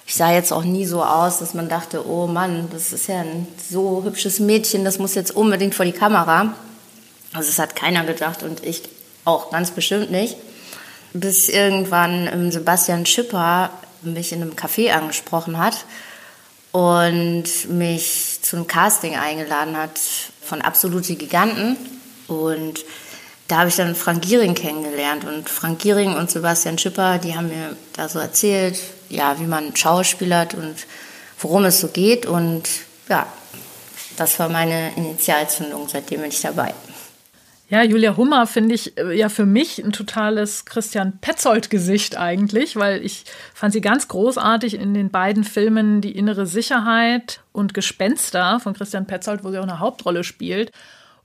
[SPEAKER 5] ich sah jetzt auch nie so aus, dass man dachte, oh Mann, das ist ja ein so hübsches Mädchen, das muss jetzt unbedingt vor die Kamera. Also das hat keiner gedacht und ich auch ganz bestimmt nicht. Bis irgendwann ähm, Sebastian Schipper mich in einem Café angesprochen hat und mich zum Casting eingeladen hat von Absolute Giganten. Und da habe ich dann Frank Giering kennengelernt. Und Frank Giering und Sebastian Schipper, die haben mir da so erzählt, ja, wie man schauspielert und worum es so geht. Und ja, das war meine Initialzündung. Seitdem bin ich dabei.
[SPEAKER 4] Ja, Julia Hummer finde ich äh, ja für mich ein totales Christian Petzold-Gesicht eigentlich, weil ich fand sie ganz großartig in den beiden Filmen Die innere Sicherheit und Gespenster von Christian Petzold, wo sie auch eine Hauptrolle spielt.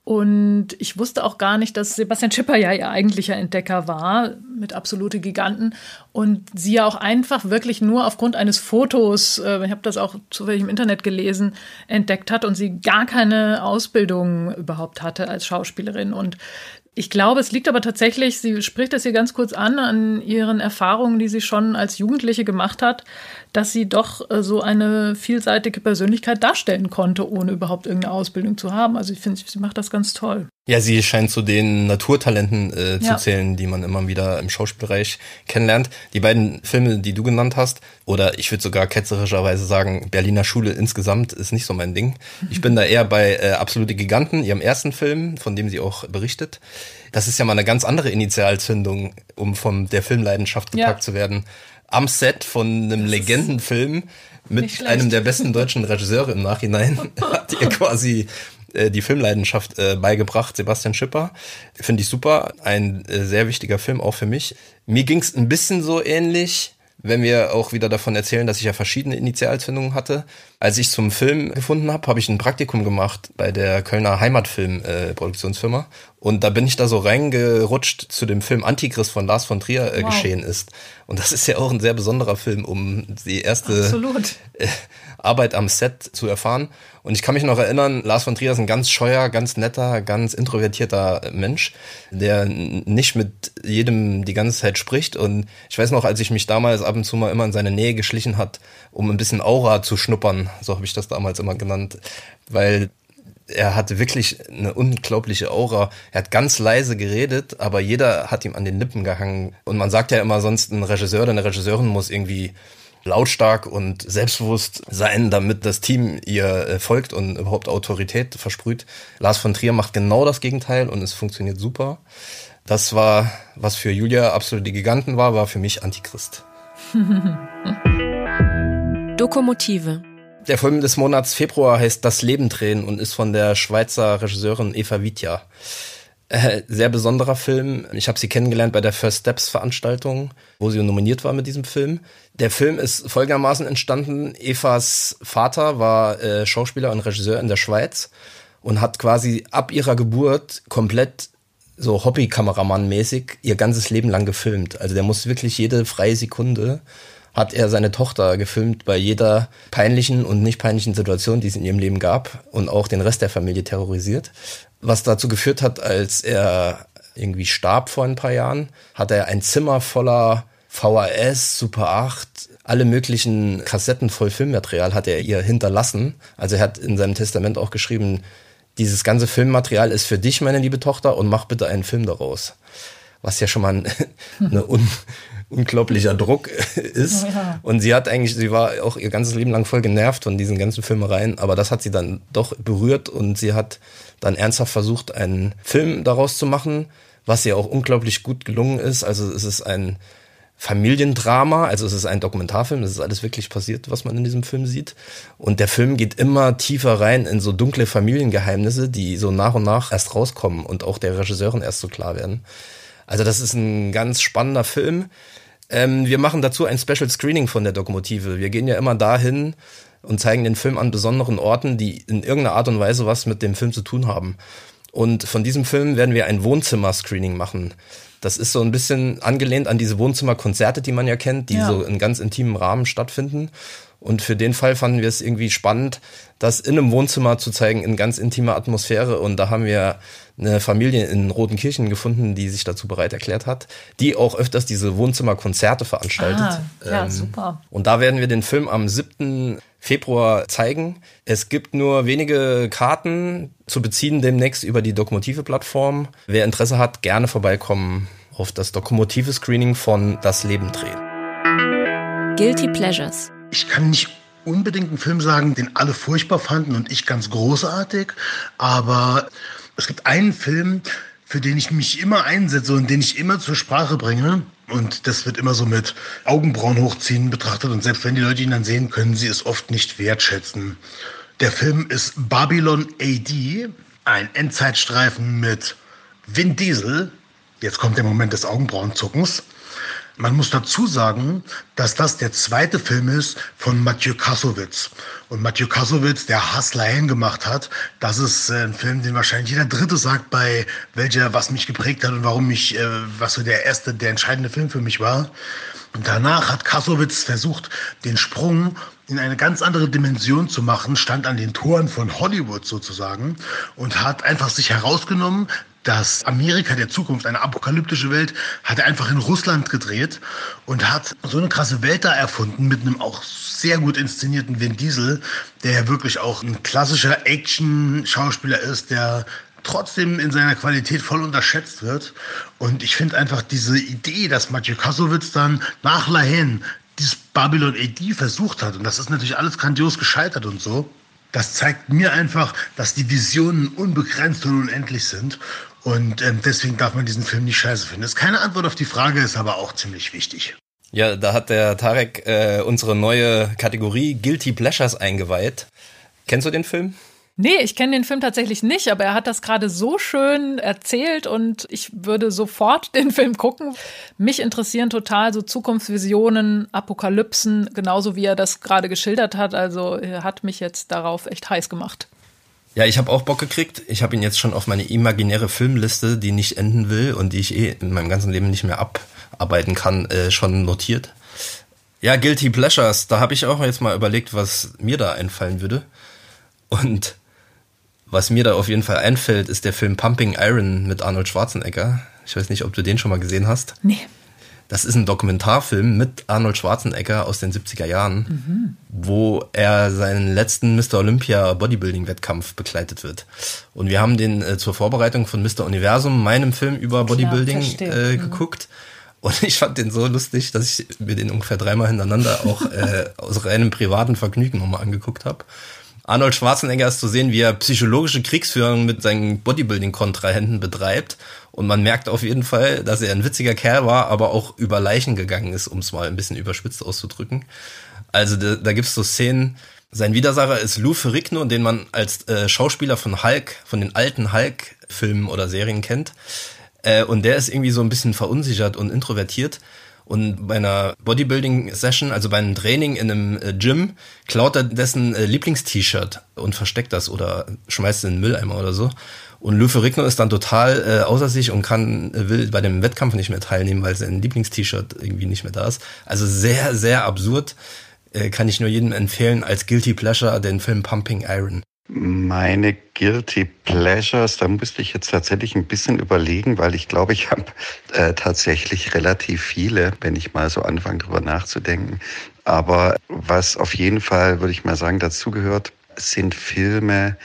[SPEAKER 4] Und ich wusste auch gar nicht, dass Sebastian Schipper ja ihr eigentlicher Entdecker war mit Absolute Giganten. Und sie ja auch einfach wirklich nur aufgrund eines Fotos, äh, ich habe das auch zufällig im Internet gelesen, entdeckt hat und sie gar keine Ausbildung überhaupt hatte als Schauspielerin. Und ich glaube, es liegt aber tatsächlich, sie spricht das hier ganz kurz an, an ihren Erfahrungen, die sie schon als Jugendliche gemacht hat, dass sie doch äh, so eine vielseitige Persönlichkeit darstellen konnte, ohne überhaupt irgendeine Ausbildung zu haben. Also ich finde, sie macht das ganz toll.
[SPEAKER 3] Ja, sie scheint zu den Naturtalenten äh, zu ja. zählen, die man immer wieder im Schauspielbereich kennenlernt. Die beiden Filme, die du genannt hast, oder ich würde sogar ketzerischerweise sagen, Berliner Schule insgesamt ist nicht so mein Ding. Ich bin da eher bei äh, Absolute Giganten, ihrem ersten Film, von dem sie auch berichtet. Das ist ja mal eine ganz andere Initialzündung, um von der Filmleidenschaft gepackt ja. zu werden am Set von einem Legendenfilm mit einem der besten deutschen Regisseure im Nachhinein hat ihr quasi äh, die Filmleidenschaft äh, beigebracht, Sebastian Schipper. Finde ich super. Ein äh, sehr wichtiger Film auch für mich. Mir ging es ein bisschen so ähnlich wenn wir auch wieder davon erzählen, dass ich ja verschiedene Initialzündungen hatte. Als ich zum Film gefunden habe, habe ich ein Praktikum gemacht bei der Kölner Heimatfilm-Produktionsfirma. Äh, und da bin ich da so reingerutscht zu dem Film Antichrist von Lars von Trier äh, wow. geschehen ist. Und das ist ja auch ein sehr besonderer Film, um die erste
[SPEAKER 4] Absolut.
[SPEAKER 3] Äh, Arbeit am Set zu erfahren. Und ich kann mich noch erinnern, Lars von Trier ist ein ganz scheuer, ganz netter, ganz introvertierter Mensch, der nicht mit jedem die ganze Zeit spricht. Und ich weiß noch, als ich mich damals ab und zu mal immer in seine Nähe geschlichen hat, um ein bisschen Aura zu schnuppern, so habe ich das damals immer genannt, weil er hatte wirklich eine unglaubliche Aura. Er hat ganz leise geredet, aber jeder hat ihm an den Lippen gehangen. Und man sagt ja immer sonst, ein Regisseur oder eine Regisseurin muss irgendwie lautstark und selbstbewusst sein, damit das Team ihr äh, folgt und überhaupt Autorität versprüht. Lars von Trier macht genau das Gegenteil und es funktioniert super. Das war, was für Julia absolut die Giganten war, war für mich Antichrist.
[SPEAKER 1] Dokomotive.
[SPEAKER 3] Der Film des Monats Februar heißt Das Leben drehen und ist von der Schweizer Regisseurin Eva Vitja. Äh, sehr besonderer Film. Ich habe sie kennengelernt bei der First Steps Veranstaltung, wo sie nominiert war mit diesem Film. Der Film ist folgendermaßen entstanden. Evas Vater war äh, Schauspieler und Regisseur in der Schweiz und hat quasi ab ihrer Geburt komplett so Hobby-Kameramann-mäßig ihr ganzes Leben lang gefilmt. Also der muss wirklich jede freie Sekunde hat er seine Tochter gefilmt bei jeder peinlichen und nicht peinlichen Situation, die es in ihrem Leben gab und auch den Rest der Familie terrorisiert was dazu geführt hat, als er irgendwie starb vor ein paar Jahren, hat er ein Zimmer voller VHS, Super 8, alle möglichen Kassetten voll Filmmaterial hat er ihr hinterlassen. Also er hat in seinem Testament auch geschrieben, dieses ganze Filmmaterial ist für dich, meine liebe Tochter, und mach bitte einen Film daraus. Was ja schon mal ein, eine un, unglaublicher Druck ist. Ja. Und sie hat eigentlich, sie war auch ihr ganzes Leben lang voll genervt von diesen ganzen Filmereien, aber das hat sie dann doch berührt und sie hat dann ernsthaft versucht, einen Film daraus zu machen, was ihr auch unglaublich gut gelungen ist. Also es ist ein Familiendrama, also es ist ein Dokumentarfilm, es ist alles wirklich passiert, was man in diesem Film sieht. Und der Film geht immer tiefer rein in so dunkle Familiengeheimnisse, die so nach und nach erst rauskommen und auch der Regisseurin erst so klar werden. Also das ist ein ganz spannender Film. Ähm, wir machen dazu ein Special Screening von der Dokumotive. Wir gehen ja immer dahin, und zeigen den Film an besonderen Orten, die in irgendeiner Art und Weise was mit dem Film zu tun haben. Und von diesem Film werden wir ein Wohnzimmer-Screening machen. Das ist so ein bisschen angelehnt an diese Wohnzimmerkonzerte, die man ja kennt, die ja. so in ganz intimem Rahmen stattfinden. Und für den Fall fanden wir es irgendwie spannend, das in einem Wohnzimmer zu zeigen, in ganz intimer Atmosphäre. Und da haben wir eine Familie in Rotenkirchen gefunden, die sich dazu bereit erklärt hat, die auch öfters diese Wohnzimmerkonzerte veranstaltet. Ah,
[SPEAKER 4] ja, ähm, super.
[SPEAKER 3] Und da werden wir den Film am 7. Februar zeigen. Es gibt nur wenige Karten zu beziehen demnächst über die Dokumotive-Plattform. Wer Interesse hat, gerne vorbeikommen auf das Dokumotive-Screening von Das Leben drehen.
[SPEAKER 1] Guilty Pleasures.
[SPEAKER 2] Ich kann nicht unbedingt einen Film sagen, den alle furchtbar fanden und ich ganz großartig, aber es gibt einen Film, für den ich mich immer einsetze und den ich immer zur Sprache bringe. Und das wird immer so mit Augenbrauen hochziehen betrachtet. Und selbst wenn die Leute ihn dann sehen, können sie es oft nicht wertschätzen. Der Film ist Babylon AD, ein Endzeitstreifen mit Vin Diesel, jetzt kommt der Moment des Augenbrauenzuckens, man muss dazu sagen, dass das der zweite Film ist von Mathieu Kassowitz. Und Mathieu Kassowitz, der Hustler gemacht hat, das ist äh, ein Film, den wahrscheinlich jeder Dritte sagt, bei welcher, was mich geprägt hat und warum mich, äh, was so der erste, der entscheidende Film für mich war. Und danach hat Kassowitz versucht, den Sprung in eine ganz andere Dimension zu machen, stand an den Toren von Hollywood sozusagen und hat einfach sich herausgenommen, das Amerika der Zukunft, eine apokalyptische Welt, hat er einfach in Russland gedreht und hat so eine krasse Welt da erfunden mit einem auch sehr gut inszenierten Vin Diesel, der ja wirklich auch ein klassischer Action-Schauspieler ist, der trotzdem in seiner Qualität voll unterschätzt wird. Und ich finde einfach diese Idee, dass Mathieu Kassowitz dann nach Lahain dieses Babylon AD versucht hat, und das ist natürlich alles grandios gescheitert und so, das zeigt mir einfach, dass die Visionen unbegrenzt und unendlich sind. Und ähm, deswegen darf man diesen Film nicht scheiße finden. Das ist keine Antwort auf die Frage, ist aber auch ziemlich wichtig.
[SPEAKER 3] Ja, da hat der Tarek äh, unsere neue Kategorie Guilty Pleasures eingeweiht. Kennst du den Film?
[SPEAKER 4] Nee, ich kenne den Film tatsächlich nicht, aber er hat das gerade so schön erzählt und ich würde sofort den Film gucken. Mich interessieren total so Zukunftsvisionen, Apokalypsen, genauso wie er das gerade geschildert hat. Also er hat mich jetzt darauf echt heiß gemacht.
[SPEAKER 3] Ja, ich habe auch Bock gekriegt. Ich habe ihn jetzt schon auf meine imaginäre Filmliste, die nicht enden will und die ich eh in meinem ganzen Leben nicht mehr abarbeiten kann, äh, schon notiert. Ja, Guilty Pleasures, da habe ich auch jetzt mal überlegt, was mir da einfallen würde. Und was mir da auf jeden Fall einfällt, ist der Film Pumping Iron mit Arnold Schwarzenegger. Ich weiß nicht, ob du den schon mal gesehen hast.
[SPEAKER 4] Nee.
[SPEAKER 3] Das ist ein Dokumentarfilm mit Arnold Schwarzenegger aus den 70er Jahren, mhm. wo er seinen letzten Mr. Olympia Bodybuilding-Wettkampf begleitet wird. Und wir haben den äh, zur Vorbereitung von Mr. Universum, meinem Film über Bodybuilding, Klar, äh, mhm. geguckt. Und ich fand den so lustig, dass ich mir den ungefähr dreimal hintereinander auch äh, aus reinem privaten Vergnügen nochmal angeguckt habe. Arnold Schwarzenegger ist zu sehen, wie er psychologische Kriegsführung mit seinen Bodybuilding-Kontrahenten betreibt. Und man merkt auf jeden Fall, dass er ein witziger Kerl war, aber auch über Leichen gegangen ist, um es mal ein bisschen überspitzt auszudrücken. Also da, da gibt es so Szenen, sein Widersacher ist Lou Ferrigno, den man als äh, Schauspieler von Hulk, von den alten Hulk-Filmen oder Serien kennt. Äh, und der ist irgendwie so ein bisschen verunsichert und introvertiert. Und bei einer Bodybuilding-Session, also bei einem Training in einem äh, Gym, klaut er dessen äh, Lieblingst-T-Shirt und versteckt das oder schmeißt es in den Mülleimer oder so. Und Lou Ferrigno ist dann total äh, außer sich und kann, äh, will bei dem Wettkampf nicht mehr teilnehmen, weil sein Lieblingst-T-Shirt irgendwie nicht mehr da ist. Also sehr, sehr absurd. Äh, kann ich nur jedem empfehlen, als Guilty Pleasure den Film Pumping Iron.
[SPEAKER 6] Meine Guilty Pleasures, da musste ich jetzt tatsächlich ein bisschen überlegen, weil ich glaube, ich habe äh, tatsächlich relativ viele, wenn ich mal so anfange drüber nachzudenken. Aber was auf jeden Fall, würde ich mal sagen, dazugehört, sind Filme,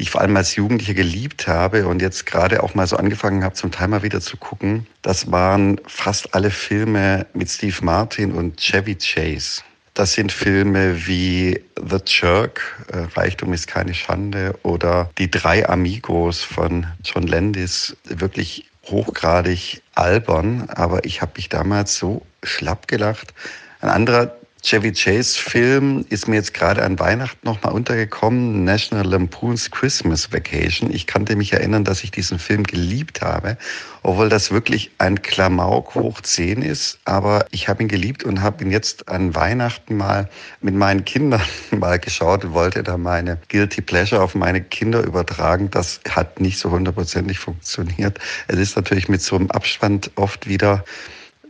[SPEAKER 6] die ich vor allem als Jugendlicher geliebt habe und jetzt gerade auch mal so angefangen habe, zum Teil mal wieder zu gucken. Das waren fast alle Filme mit Steve Martin und Chevy Chase. Das sind Filme wie The Jerk, äh, Reichtum ist keine Schande, oder Die drei Amigos von John Landis, wirklich hochgradig albern, aber ich habe mich damals so schlapp gelacht. Ein anderer Chevy Chase Film ist mir jetzt gerade an Weihnachten nochmal untergekommen, National Lampoon's Christmas Vacation. Ich kannte mich erinnern, dass ich diesen Film geliebt habe, obwohl das wirklich ein Klamauk hoch 10 ist. Aber ich habe ihn geliebt und habe ihn jetzt an Weihnachten mal mit meinen Kindern mal geschaut und wollte da meine Guilty Pleasure auf meine Kinder übertragen. Das hat nicht so hundertprozentig funktioniert. Es ist natürlich mit so einem Abstand oft wieder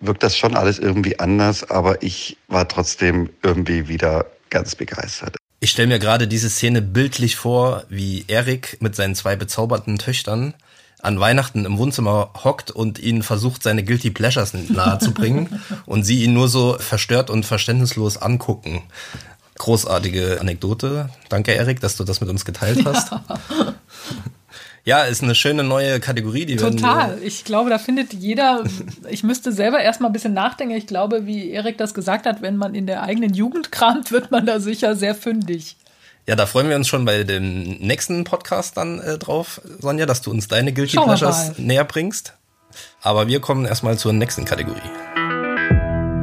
[SPEAKER 6] wirkt das schon alles irgendwie anders, aber ich war trotzdem irgendwie wieder ganz begeistert.
[SPEAKER 3] Ich stelle mir gerade diese Szene bildlich vor, wie Erik mit seinen zwei bezauberten Töchtern an Weihnachten im Wohnzimmer hockt und ihnen versucht, seine Guilty Pleasures nahezubringen und sie ihn nur so verstört und verständnislos angucken. Großartige Anekdote. Danke, Erik, dass du das mit uns geteilt hast. Ja. Ja, ist eine schöne neue Kategorie, die
[SPEAKER 4] Total. Ich glaube, da findet jeder, ich müsste selber erstmal ein bisschen nachdenken. Ich glaube, wie Erik das gesagt hat, wenn man in der eigenen Jugend kramt, wird man da sicher sehr fündig.
[SPEAKER 3] Ja, da freuen wir uns schon bei dem nächsten Podcast dann äh, drauf, Sonja, dass du uns deine Guilty Pleasures näher bringst. Aber wir kommen erstmal zur nächsten Kategorie.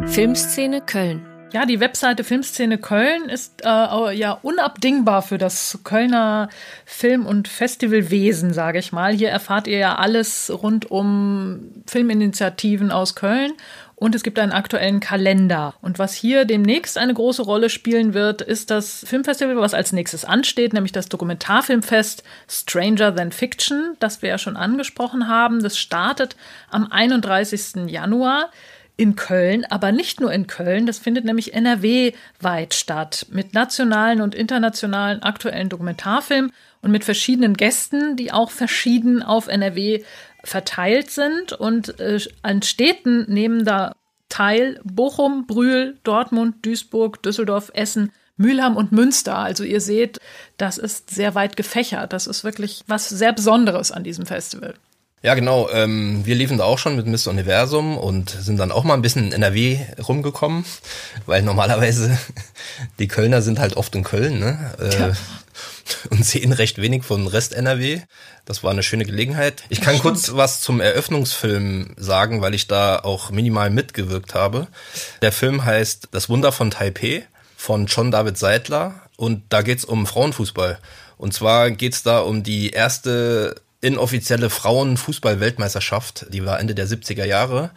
[SPEAKER 1] Filmszene Köln.
[SPEAKER 4] Ja, die Webseite Filmszene Köln ist äh, ja unabdingbar für das Kölner Film- und Festivalwesen, sage ich mal. Hier erfahrt ihr ja alles rund um Filminitiativen aus Köln und es gibt einen aktuellen Kalender. Und was hier demnächst eine große Rolle spielen wird, ist das Filmfestival, was als nächstes ansteht, nämlich das Dokumentarfilmfest Stranger Than Fiction, das wir ja schon angesprochen haben. Das startet am 31. Januar in Köln, aber nicht nur in Köln, das findet nämlich NRW-weit statt, mit nationalen und internationalen aktuellen Dokumentarfilmen und mit verschiedenen Gästen, die auch verschieden auf NRW verteilt sind. Und äh, an Städten nehmen da teil Bochum, Brühl, Dortmund, Duisburg, Düsseldorf, Essen, Mülheim und Münster. Also ihr seht, das ist sehr weit gefächert. Das ist wirklich was sehr Besonderes an diesem Festival.
[SPEAKER 3] Ja, genau. Ähm, wir liefen da auch schon mit Mr. Universum und sind dann auch mal ein bisschen in NRW rumgekommen, weil normalerweise die Kölner sind halt oft in Köln ne? Äh, ja. und sehen recht wenig von Rest NRW. Das war eine schöne Gelegenheit. Ich kann kurz was zum Eröffnungsfilm sagen, weil ich da auch minimal mitgewirkt habe. Der Film heißt Das Wunder von Taipei von John David Seidler und da geht's um Frauenfußball. Und zwar geht's da um die erste inoffizielle Frauenfußball-Weltmeisterschaft, die war Ende der 70er Jahre.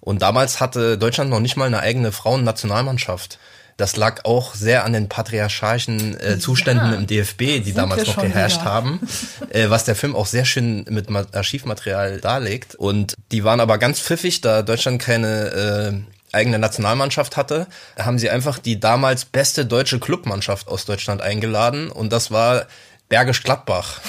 [SPEAKER 3] Und damals hatte Deutschland noch nicht mal eine eigene Frauennationalmannschaft. Das lag auch sehr an den patriarchalischen äh, Zuständen ja, im DFB, die damals noch geherrscht wieder. haben, äh, was der Film auch sehr schön mit Archivmaterial darlegt. Und die waren aber ganz pfiffig, da Deutschland keine äh, eigene Nationalmannschaft hatte, haben sie einfach die damals beste deutsche Clubmannschaft aus Deutschland eingeladen und das war Bergisch Gladbach.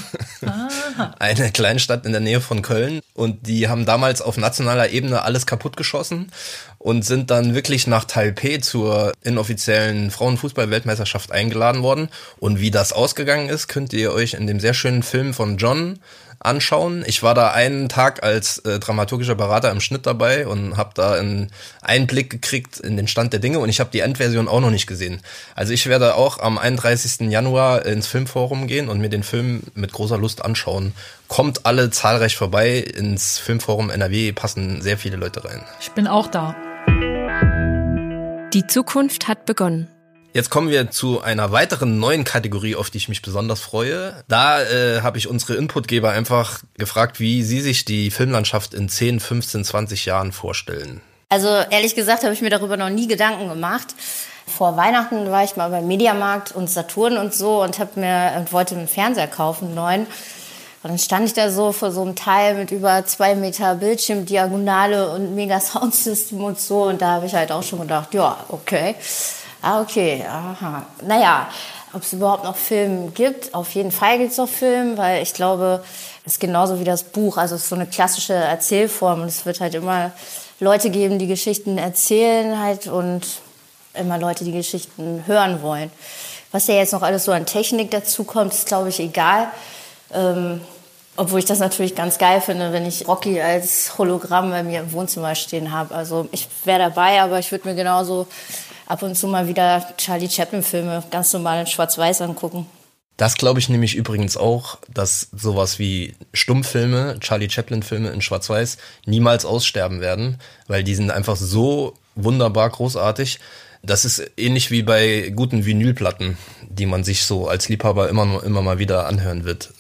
[SPEAKER 3] Eine Kleinstadt in der Nähe von Köln. Und die haben damals auf nationaler Ebene alles kaputt geschossen und sind dann wirklich nach Taipei zur inoffiziellen Frauenfußball-Weltmeisterschaft eingeladen worden. Und wie das ausgegangen ist, könnt ihr euch in dem sehr schönen Film von John anschauen. Ich war da einen Tag als äh, dramaturgischer Berater im Schnitt dabei und habe da einen Einblick gekriegt in den Stand der Dinge und ich habe die Endversion auch noch nicht gesehen. Also ich werde auch am 31. Januar ins Filmforum gehen und mir den Film mit großer Lust anschauen. Kommt alle zahlreich vorbei. Ins Filmforum NRW passen sehr viele Leute rein.
[SPEAKER 4] Ich bin auch da.
[SPEAKER 1] Die Zukunft hat begonnen.
[SPEAKER 3] Jetzt kommen wir zu einer weiteren neuen Kategorie, auf die ich mich besonders freue. Da äh, habe ich unsere Inputgeber einfach gefragt, wie sie sich die Filmlandschaft in 10, 15, 20 Jahren vorstellen.
[SPEAKER 5] Also ehrlich gesagt habe ich mir darüber noch nie Gedanken gemacht. Vor Weihnachten war ich mal beim Mediamarkt und Saturn und so und habe mir und wollte einen Fernseher kaufen, einen neuen. Und dann stand ich da so vor so einem Teil mit über zwei Meter Bildschirmdiagonale und mega Soundsystem und so. Und da habe ich halt auch schon gedacht, ja, okay. Ah, okay, aha. Naja, ob es überhaupt noch Filme gibt, auf jeden Fall gibt es noch Filme, weil ich glaube, es ist genauso wie das Buch. Also es ist so eine klassische Erzählform und es wird halt immer Leute geben, die Geschichten erzählen halt und immer Leute, die Geschichten hören wollen. Was ja jetzt noch alles so an Technik dazu kommt, ist glaube ich egal. Ähm, obwohl ich das natürlich ganz geil finde, wenn ich Rocky als Hologramm bei mir im Wohnzimmer stehen habe. Also ich wäre dabei, aber ich würde mir genauso ab und zu mal wieder Charlie Chaplin-Filme ganz normal in Schwarz-Weiß angucken.
[SPEAKER 3] Das glaube ich nämlich übrigens auch, dass sowas wie Stummfilme, Charlie Chaplin-Filme in Schwarz-Weiß niemals aussterben werden, weil die sind einfach so wunderbar großartig. Das ist ähnlich wie bei guten Vinylplatten, die man sich so als Liebhaber immer, immer mal wieder anhören wird.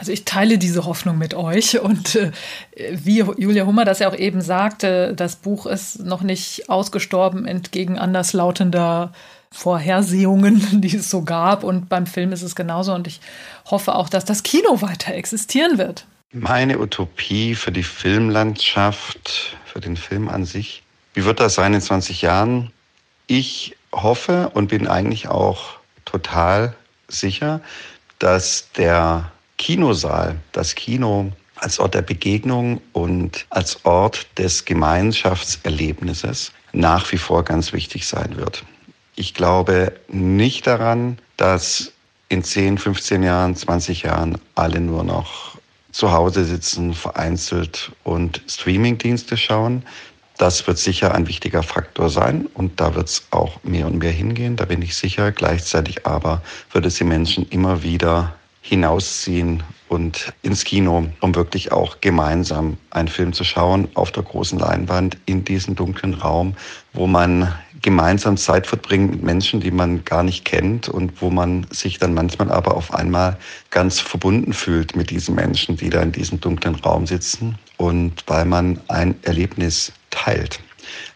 [SPEAKER 4] Also ich teile diese Hoffnung mit euch und äh, wie Julia Hummer das ja auch eben sagte, das Buch ist noch nicht ausgestorben entgegen anderslautender Vorhersehungen, die es so gab und beim Film ist es genauso und ich hoffe auch, dass das Kino weiter existieren wird.
[SPEAKER 6] Meine Utopie für die Filmlandschaft, für den Film an sich, wie wird das sein in 20 Jahren? Ich hoffe und bin eigentlich auch total sicher, dass der Kinosaal, das Kino als Ort der Begegnung und als Ort des Gemeinschaftserlebnisses nach wie vor ganz wichtig sein wird. Ich glaube nicht daran, dass in 10, 15 Jahren, 20 Jahren alle nur noch zu Hause sitzen, vereinzelt und Streamingdienste schauen. Das wird sicher ein wichtiger Faktor sein und da wird es auch mehr und mehr hingehen, da bin ich sicher. Gleichzeitig aber wird es die Menschen immer wieder hinausziehen und ins Kino, um wirklich auch gemeinsam einen Film zu schauen auf der großen Leinwand in diesem dunklen Raum, wo man gemeinsam Zeit verbringen mit Menschen, die man gar nicht kennt und wo man sich dann manchmal aber auf einmal ganz verbunden fühlt mit diesen Menschen, die da in diesem dunklen Raum sitzen und weil man ein Erlebnis teilt,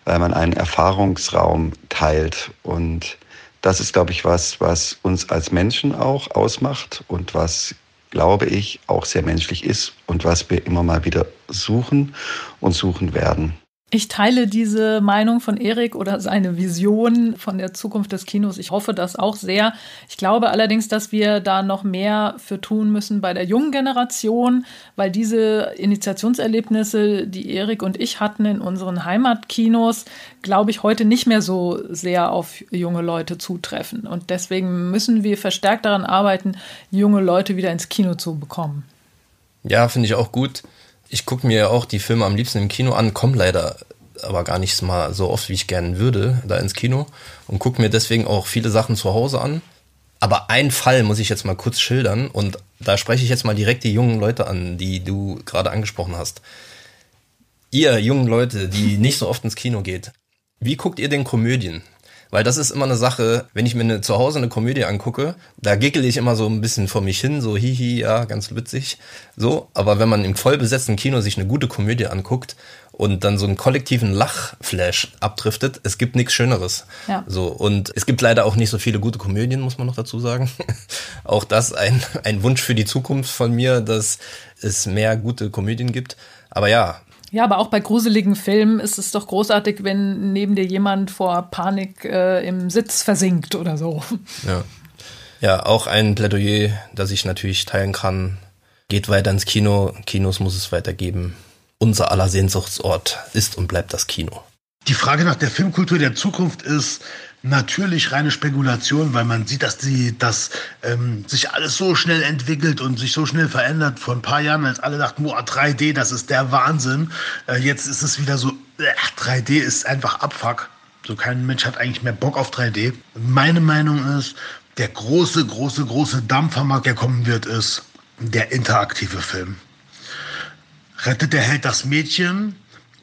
[SPEAKER 6] weil man einen Erfahrungsraum teilt und das ist, glaube ich, was, was uns als Menschen auch ausmacht und was, glaube ich, auch sehr menschlich ist und was wir immer mal wieder suchen und suchen werden.
[SPEAKER 4] Ich teile diese Meinung von Erik oder seine Vision von der Zukunft des Kinos. Ich hoffe das auch sehr. Ich glaube allerdings, dass wir da noch mehr für tun müssen bei der jungen Generation, weil diese Initiationserlebnisse, die Erik und ich hatten in unseren Heimatkinos, glaube ich, heute nicht mehr so sehr auf junge Leute zutreffen. Und deswegen müssen wir verstärkt daran arbeiten, junge Leute wieder ins Kino zu bekommen.
[SPEAKER 3] Ja, finde ich auch gut ich gucke mir auch die Filme am liebsten im Kino an, komme leider aber gar nicht mal so oft, wie ich gerne würde, da ins Kino und gucke mir deswegen auch viele Sachen zu Hause an. Aber ein Fall muss ich jetzt mal kurz schildern und da spreche ich jetzt mal direkt die jungen Leute an, die du gerade angesprochen hast. Ihr jungen Leute, die nicht so oft ins Kino geht, wie guckt ihr denn Komödien? Weil das ist immer eine Sache, wenn ich mir eine, zu Hause eine Komödie angucke, da gickel ich immer so ein bisschen vor mich hin, so hihi, ja, ganz witzig. So, aber wenn man im vollbesetzten Kino sich eine gute Komödie anguckt und dann so einen kollektiven Lachflash abdriftet, es gibt nichts Schöneres. Ja. So, und es gibt leider auch nicht so viele gute Komödien, muss man noch dazu sagen. auch das ein, ein Wunsch für die Zukunft von mir, dass es mehr gute Komödien gibt. Aber ja,
[SPEAKER 4] ja, aber auch bei gruseligen Filmen ist es doch großartig, wenn neben dir jemand vor Panik äh, im Sitz versinkt oder so.
[SPEAKER 3] Ja. Ja, auch ein Plädoyer, das ich natürlich teilen kann. Geht weiter ins Kino. Kinos muss es weitergeben. Unser aller Sehnsuchtsort ist und bleibt das Kino.
[SPEAKER 2] Die Frage nach der Filmkultur der Zukunft ist, natürlich reine Spekulation, weil man sieht, dass die, dass ähm, sich alles so schnell entwickelt und sich so schnell verändert. Vor ein paar Jahren, als alle dachten, boah, 3D, das ist der Wahnsinn. Äh, jetzt ist es wieder so, äh, 3D ist einfach Abfuck. So kein Mensch hat eigentlich mehr Bock auf 3D. Meine Meinung ist, der große, große, große Dampfermarkt, der kommen wird, ist der interaktive Film. Rettet der Held das Mädchen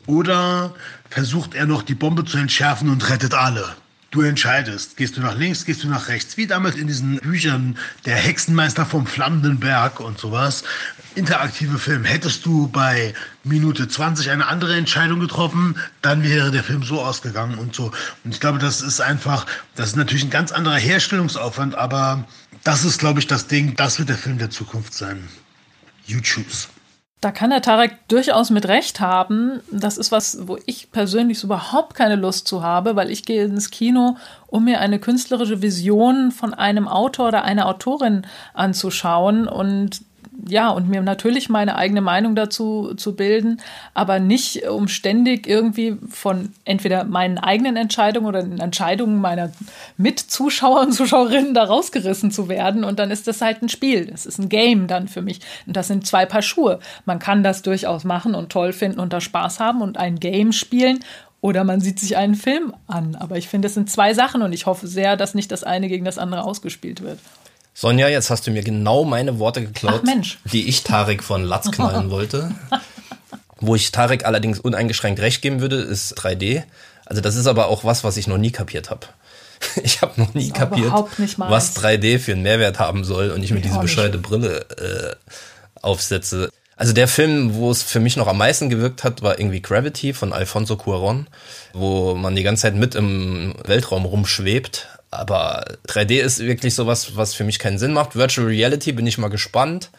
[SPEAKER 2] oder versucht er noch die Bombe zu entschärfen und rettet alle? Du entscheidest, gehst du nach links, gehst du nach rechts, wie damals in diesen Büchern der Hexenmeister vom Flammenden Berg und sowas. Interaktive Film. Hättest du bei Minute 20 eine andere Entscheidung getroffen, dann wäre der Film so ausgegangen und so. Und ich glaube, das ist einfach, das ist natürlich ein ganz anderer Herstellungsaufwand, aber das ist, glaube ich, das Ding, das wird der Film der Zukunft sein. YouTubes.
[SPEAKER 4] Da kann der Tarek durchaus mit Recht haben. Das ist was, wo ich persönlich so überhaupt keine Lust zu habe, weil ich gehe ins Kino, um mir eine künstlerische Vision von einem Autor oder einer Autorin anzuschauen. Und ja, und mir natürlich meine eigene Meinung dazu zu bilden, aber nicht um ständig irgendwie von entweder meinen eigenen Entscheidungen oder den Entscheidungen meiner Mitzuschauer und Zuschauerinnen da rausgerissen zu werden. Und dann ist das halt ein Spiel. Das ist ein Game dann für mich. Und das sind zwei Paar Schuhe. Man kann das durchaus machen und toll finden und da Spaß haben und ein Game spielen oder man sieht sich einen Film an. Aber ich finde, es sind zwei Sachen und ich hoffe sehr, dass nicht das eine gegen das andere ausgespielt wird.
[SPEAKER 3] Sonja, jetzt hast du mir genau meine Worte geklaut, die ich Tarek von Latz knallen wollte. Wo ich Tarek allerdings uneingeschränkt recht geben würde, ist 3D. Also das ist aber auch was, was ich noch nie kapiert habe. Ich habe noch nie kapiert, was 3D für einen Mehrwert haben soll und ich mir diese bescheuerte Brille äh, aufsetze. Also der Film, wo es für mich noch am meisten gewirkt hat, war irgendwie Gravity von Alfonso Cuaron, wo man die ganze Zeit mit im Weltraum rumschwebt aber 3D ist wirklich sowas, was für mich keinen Sinn macht. Virtual Reality bin ich mal gespannt.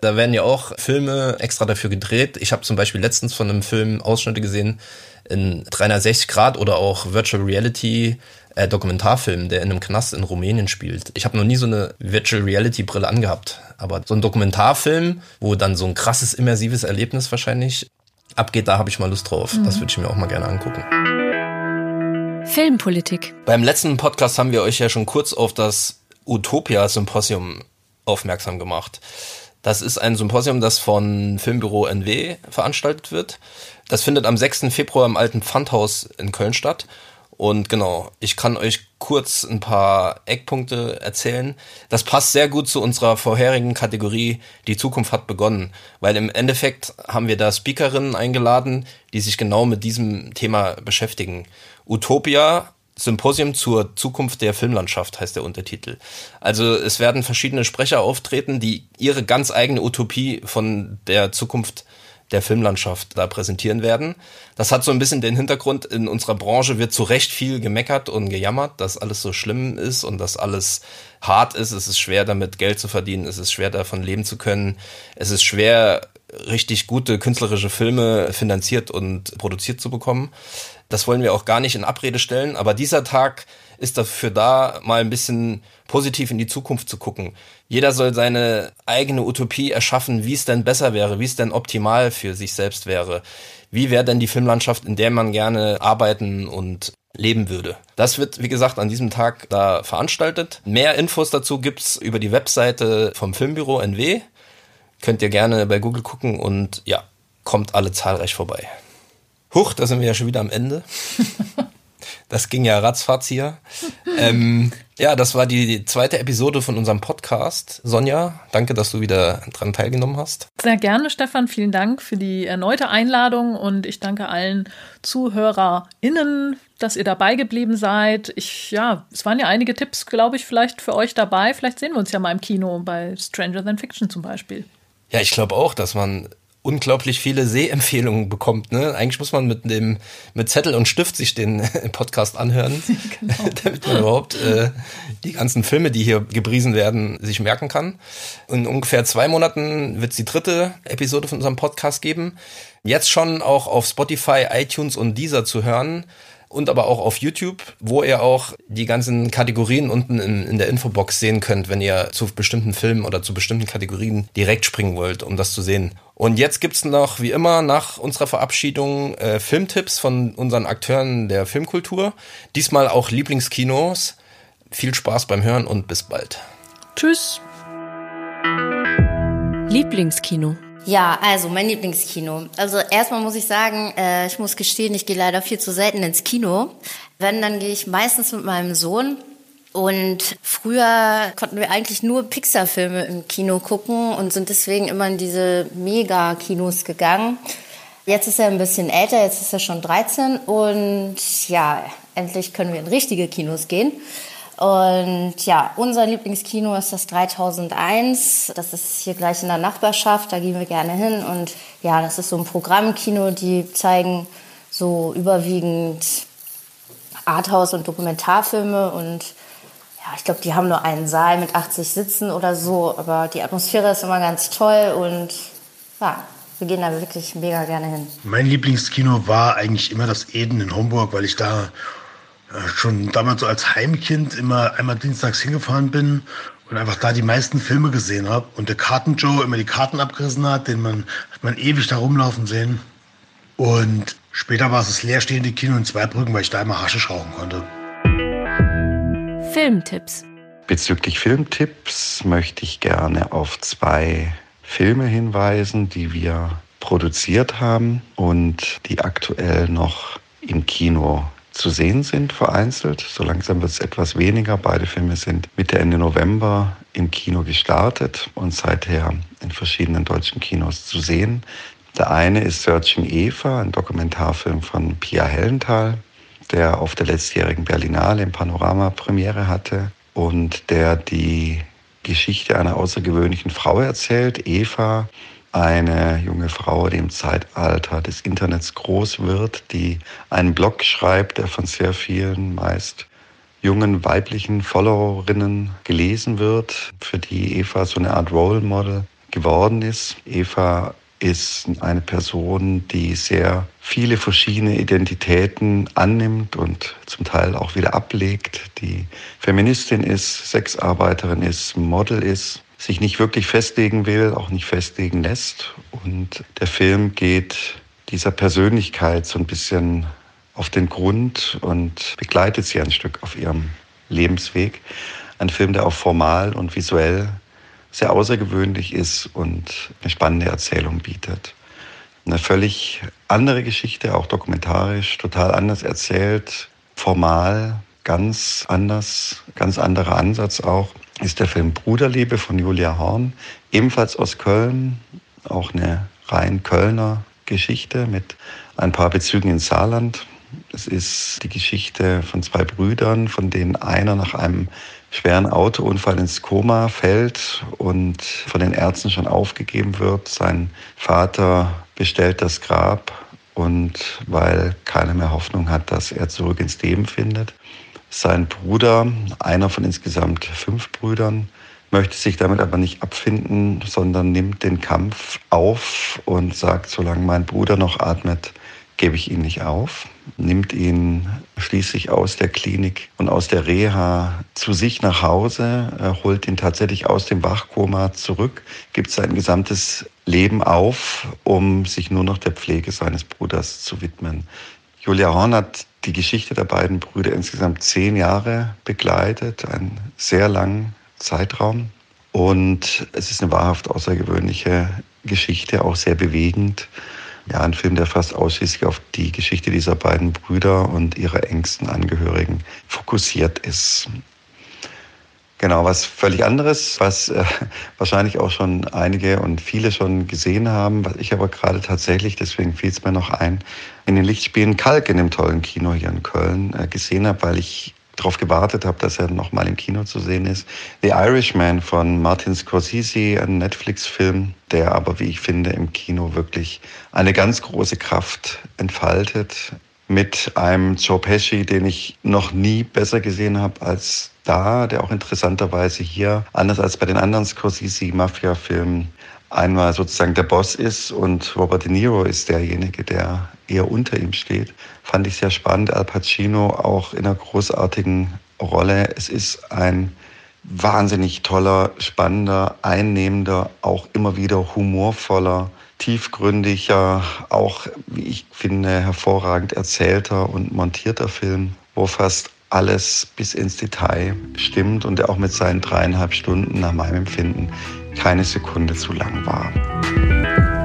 [SPEAKER 3] Da werden ja auch Filme extra dafür gedreht. Ich habe zum Beispiel letztens von einem Film Ausschnitte gesehen in 360 Grad oder auch Virtual Reality äh, Dokumentarfilm, der in einem Knast in Rumänien spielt. Ich habe noch nie so eine Virtual Reality Brille angehabt, aber so ein Dokumentarfilm, wo dann so ein krasses immersives Erlebnis wahrscheinlich abgeht, da habe ich mal Lust drauf. Mhm. Das würde ich mir auch mal gerne angucken.
[SPEAKER 1] Filmpolitik.
[SPEAKER 3] Beim letzten Podcast haben wir euch ja schon kurz auf das Utopia-Symposium aufmerksam gemacht. Das ist ein Symposium, das von Filmbüro NW veranstaltet wird. Das findet am 6. Februar im alten Pfandhaus in Köln statt. Und genau, ich kann euch kurz ein paar Eckpunkte erzählen. Das passt sehr gut zu unserer vorherigen Kategorie Die Zukunft hat begonnen, weil im Endeffekt haben wir da Speakerinnen eingeladen, die sich genau mit diesem Thema beschäftigen. Utopia Symposium zur Zukunft der Filmlandschaft heißt der Untertitel. Also es werden verschiedene Sprecher auftreten, die ihre ganz eigene Utopie von der Zukunft der Filmlandschaft da präsentieren werden. Das hat so ein bisschen den Hintergrund, in unserer Branche wird zu Recht viel gemeckert und gejammert, dass alles so schlimm ist und dass alles hart ist. Es ist schwer damit Geld zu verdienen, es ist schwer davon leben zu können. Es ist schwer richtig gute künstlerische Filme finanziert und produziert zu bekommen. Das wollen wir auch gar nicht in Abrede stellen, aber dieser Tag ist dafür da, mal ein bisschen positiv in die Zukunft zu gucken. Jeder soll seine eigene Utopie erschaffen, wie es denn besser wäre, wie es denn optimal für sich selbst wäre. Wie wäre denn die Filmlandschaft, in der man gerne arbeiten und leben würde. Das wird, wie gesagt, an diesem Tag da veranstaltet. Mehr Infos dazu gibt's über die Webseite vom Filmbüro NW. Könnt ihr gerne bei Google gucken und ja, kommt alle zahlreich vorbei. Huch, da sind wir ja schon wieder am Ende. Das ging ja ratzfatz hier. ähm, ja, das war die zweite Episode von unserem Podcast. Sonja, danke, dass du wieder dran teilgenommen hast.
[SPEAKER 4] Sehr gerne, Stefan. Vielen Dank für die erneute Einladung und ich danke allen ZuhörerInnen, dass ihr dabei geblieben seid. Ich, ja, es waren ja einige Tipps, glaube ich, vielleicht für euch dabei. Vielleicht sehen wir uns ja mal im Kino bei Stranger Than Fiction zum Beispiel.
[SPEAKER 3] Ja, ich glaube auch, dass man unglaublich viele Sehempfehlungen bekommt. Ne? Eigentlich muss man mit dem mit Zettel und Stift sich den Podcast anhören, genau. damit man überhaupt äh, die ganzen Filme, die hier gepriesen werden, sich merken kann. In ungefähr zwei Monaten wird es die dritte Episode von unserem Podcast geben. Jetzt schon auch auf Spotify, iTunes und Deezer zu hören und aber auch auf YouTube, wo ihr auch die ganzen Kategorien unten in, in der Infobox sehen könnt, wenn ihr zu bestimmten Filmen oder zu bestimmten Kategorien direkt springen wollt, um das zu sehen. Und jetzt gibt's noch, wie immer, nach unserer Verabschiedung äh, Filmtipps von unseren Akteuren der Filmkultur. Diesmal auch Lieblingskinos. Viel Spaß beim Hören und bis bald.
[SPEAKER 4] Tschüss.
[SPEAKER 1] Lieblingskino.
[SPEAKER 5] Ja, also mein Lieblingskino. Also erstmal muss ich sagen, äh, ich muss gestehen, ich gehe leider viel zu selten ins Kino. Wenn, dann gehe ich meistens mit meinem Sohn. Und früher konnten wir eigentlich nur Pixar-Filme im Kino gucken und sind deswegen immer in diese Mega-Kinos gegangen. Jetzt ist er ein bisschen älter, jetzt ist er schon 13 und ja, endlich können wir in richtige Kinos gehen. Und ja, unser Lieblingskino ist das 3001. Das ist hier gleich in der Nachbarschaft, da gehen wir gerne hin. Und ja, das ist so ein Programmkino, die zeigen so überwiegend Arthouse- und Dokumentarfilme. Und ja, ich glaube, die haben nur einen Saal mit 80 Sitzen oder so. Aber die Atmosphäre ist immer ganz toll und ja, wir gehen da wirklich mega gerne hin.
[SPEAKER 2] Mein Lieblingskino war eigentlich immer das Eden in Homburg, weil ich da schon damals so als Heimkind immer einmal dienstags hingefahren bin und einfach da die meisten Filme gesehen habe und der Karten-Joe immer die Karten abgerissen hat, den man, hat man ewig da rumlaufen sehen. Und später war es das leerstehende Kino in Zweibrücken, weil ich da immer Haschisch rauchen konnte.
[SPEAKER 1] Filmtipps.
[SPEAKER 6] Bezüglich Filmtipps möchte ich gerne auf zwei Filme hinweisen, die wir produziert haben und die aktuell noch im Kino zu sehen sind, vereinzelt. So langsam wird es etwas weniger. Beide Filme sind Mitte, Ende November im Kino gestartet und seither in verschiedenen deutschen Kinos zu sehen. Der eine ist Searching Eva, ein Dokumentarfilm von Pia Hellenthal, der auf der letztjährigen Berlinale im Panorama Premiere hatte und der die Geschichte einer außergewöhnlichen Frau erzählt. Eva eine junge Frau, die im Zeitalter des Internets groß wird, die einen Blog schreibt, der von sehr vielen, meist jungen weiblichen Followerinnen gelesen wird, für die Eva so eine Art Role Model geworden ist. Eva ist eine Person, die sehr viele verschiedene Identitäten annimmt und zum Teil auch wieder ablegt, die Feministin ist, Sexarbeiterin ist, Model ist sich nicht wirklich festlegen will, auch nicht festlegen lässt. Und der Film geht dieser Persönlichkeit so ein bisschen auf den Grund und begleitet sie ein Stück auf ihrem Lebensweg. Ein Film, der auch formal und visuell sehr außergewöhnlich ist und eine spannende Erzählung bietet. Eine völlig andere Geschichte, auch dokumentarisch, total anders erzählt, formal, ganz anders, ganz anderer Ansatz auch ist der Film Bruderliebe von Julia Horn, ebenfalls aus Köln, auch eine rein Kölner Geschichte mit ein paar Bezügen ins Saarland. Es ist die Geschichte von zwei Brüdern, von denen einer nach einem schweren Autounfall ins Koma fällt und von den Ärzten schon aufgegeben wird. Sein Vater bestellt das Grab und weil keiner mehr Hoffnung hat, dass er zurück ins Leben findet. Sein Bruder, einer von insgesamt fünf Brüdern, möchte sich damit aber nicht abfinden, sondern nimmt den Kampf auf und sagt, solange mein Bruder noch atmet, gebe ich ihn nicht auf, nimmt ihn schließlich aus der Klinik und aus der Reha zu sich nach Hause, holt ihn tatsächlich aus dem Wachkoma zurück, gibt sein gesamtes Leben auf, um sich nur noch der Pflege seines Bruders zu widmen. Julia Horn hat die Geschichte der beiden Brüder insgesamt zehn Jahre begleitet, einen sehr langen Zeitraum. Und es ist eine wahrhaft außergewöhnliche Geschichte, auch sehr bewegend ja, ein Film, der fast ausschließlich auf die Geschichte dieser beiden Brüder und ihrer engsten Angehörigen fokussiert ist. Genau, was völlig anderes, was äh, wahrscheinlich auch schon einige und viele schon gesehen haben, was ich aber gerade tatsächlich, deswegen fiel es mir noch ein, in den Lichtspielen Kalk in dem tollen Kino hier in Köln äh, gesehen habe, weil ich darauf gewartet habe, dass er nochmal im Kino zu sehen ist. The Irishman von Martin Scorsese, ein Netflix-Film, der aber, wie ich finde, im Kino wirklich eine ganz große Kraft entfaltet. Mit einem Joe Pesci, den ich noch nie besser gesehen habe als da, der auch interessanterweise hier, anders als bei den anderen Scorsese-Mafia-Filmen, einmal sozusagen der Boss ist und Robert De Niro ist derjenige, der eher unter ihm steht, fand ich sehr spannend. Al Pacino auch in einer großartigen Rolle. Es ist ein wahnsinnig toller, spannender, einnehmender, auch immer wieder humorvoller, tiefgründiger, auch, wie ich finde, hervorragend erzählter und montierter Film, wo fast alles bis ins Detail stimmt und der auch mit seinen dreieinhalb Stunden nach meinem Empfinden keine Sekunde zu lang war.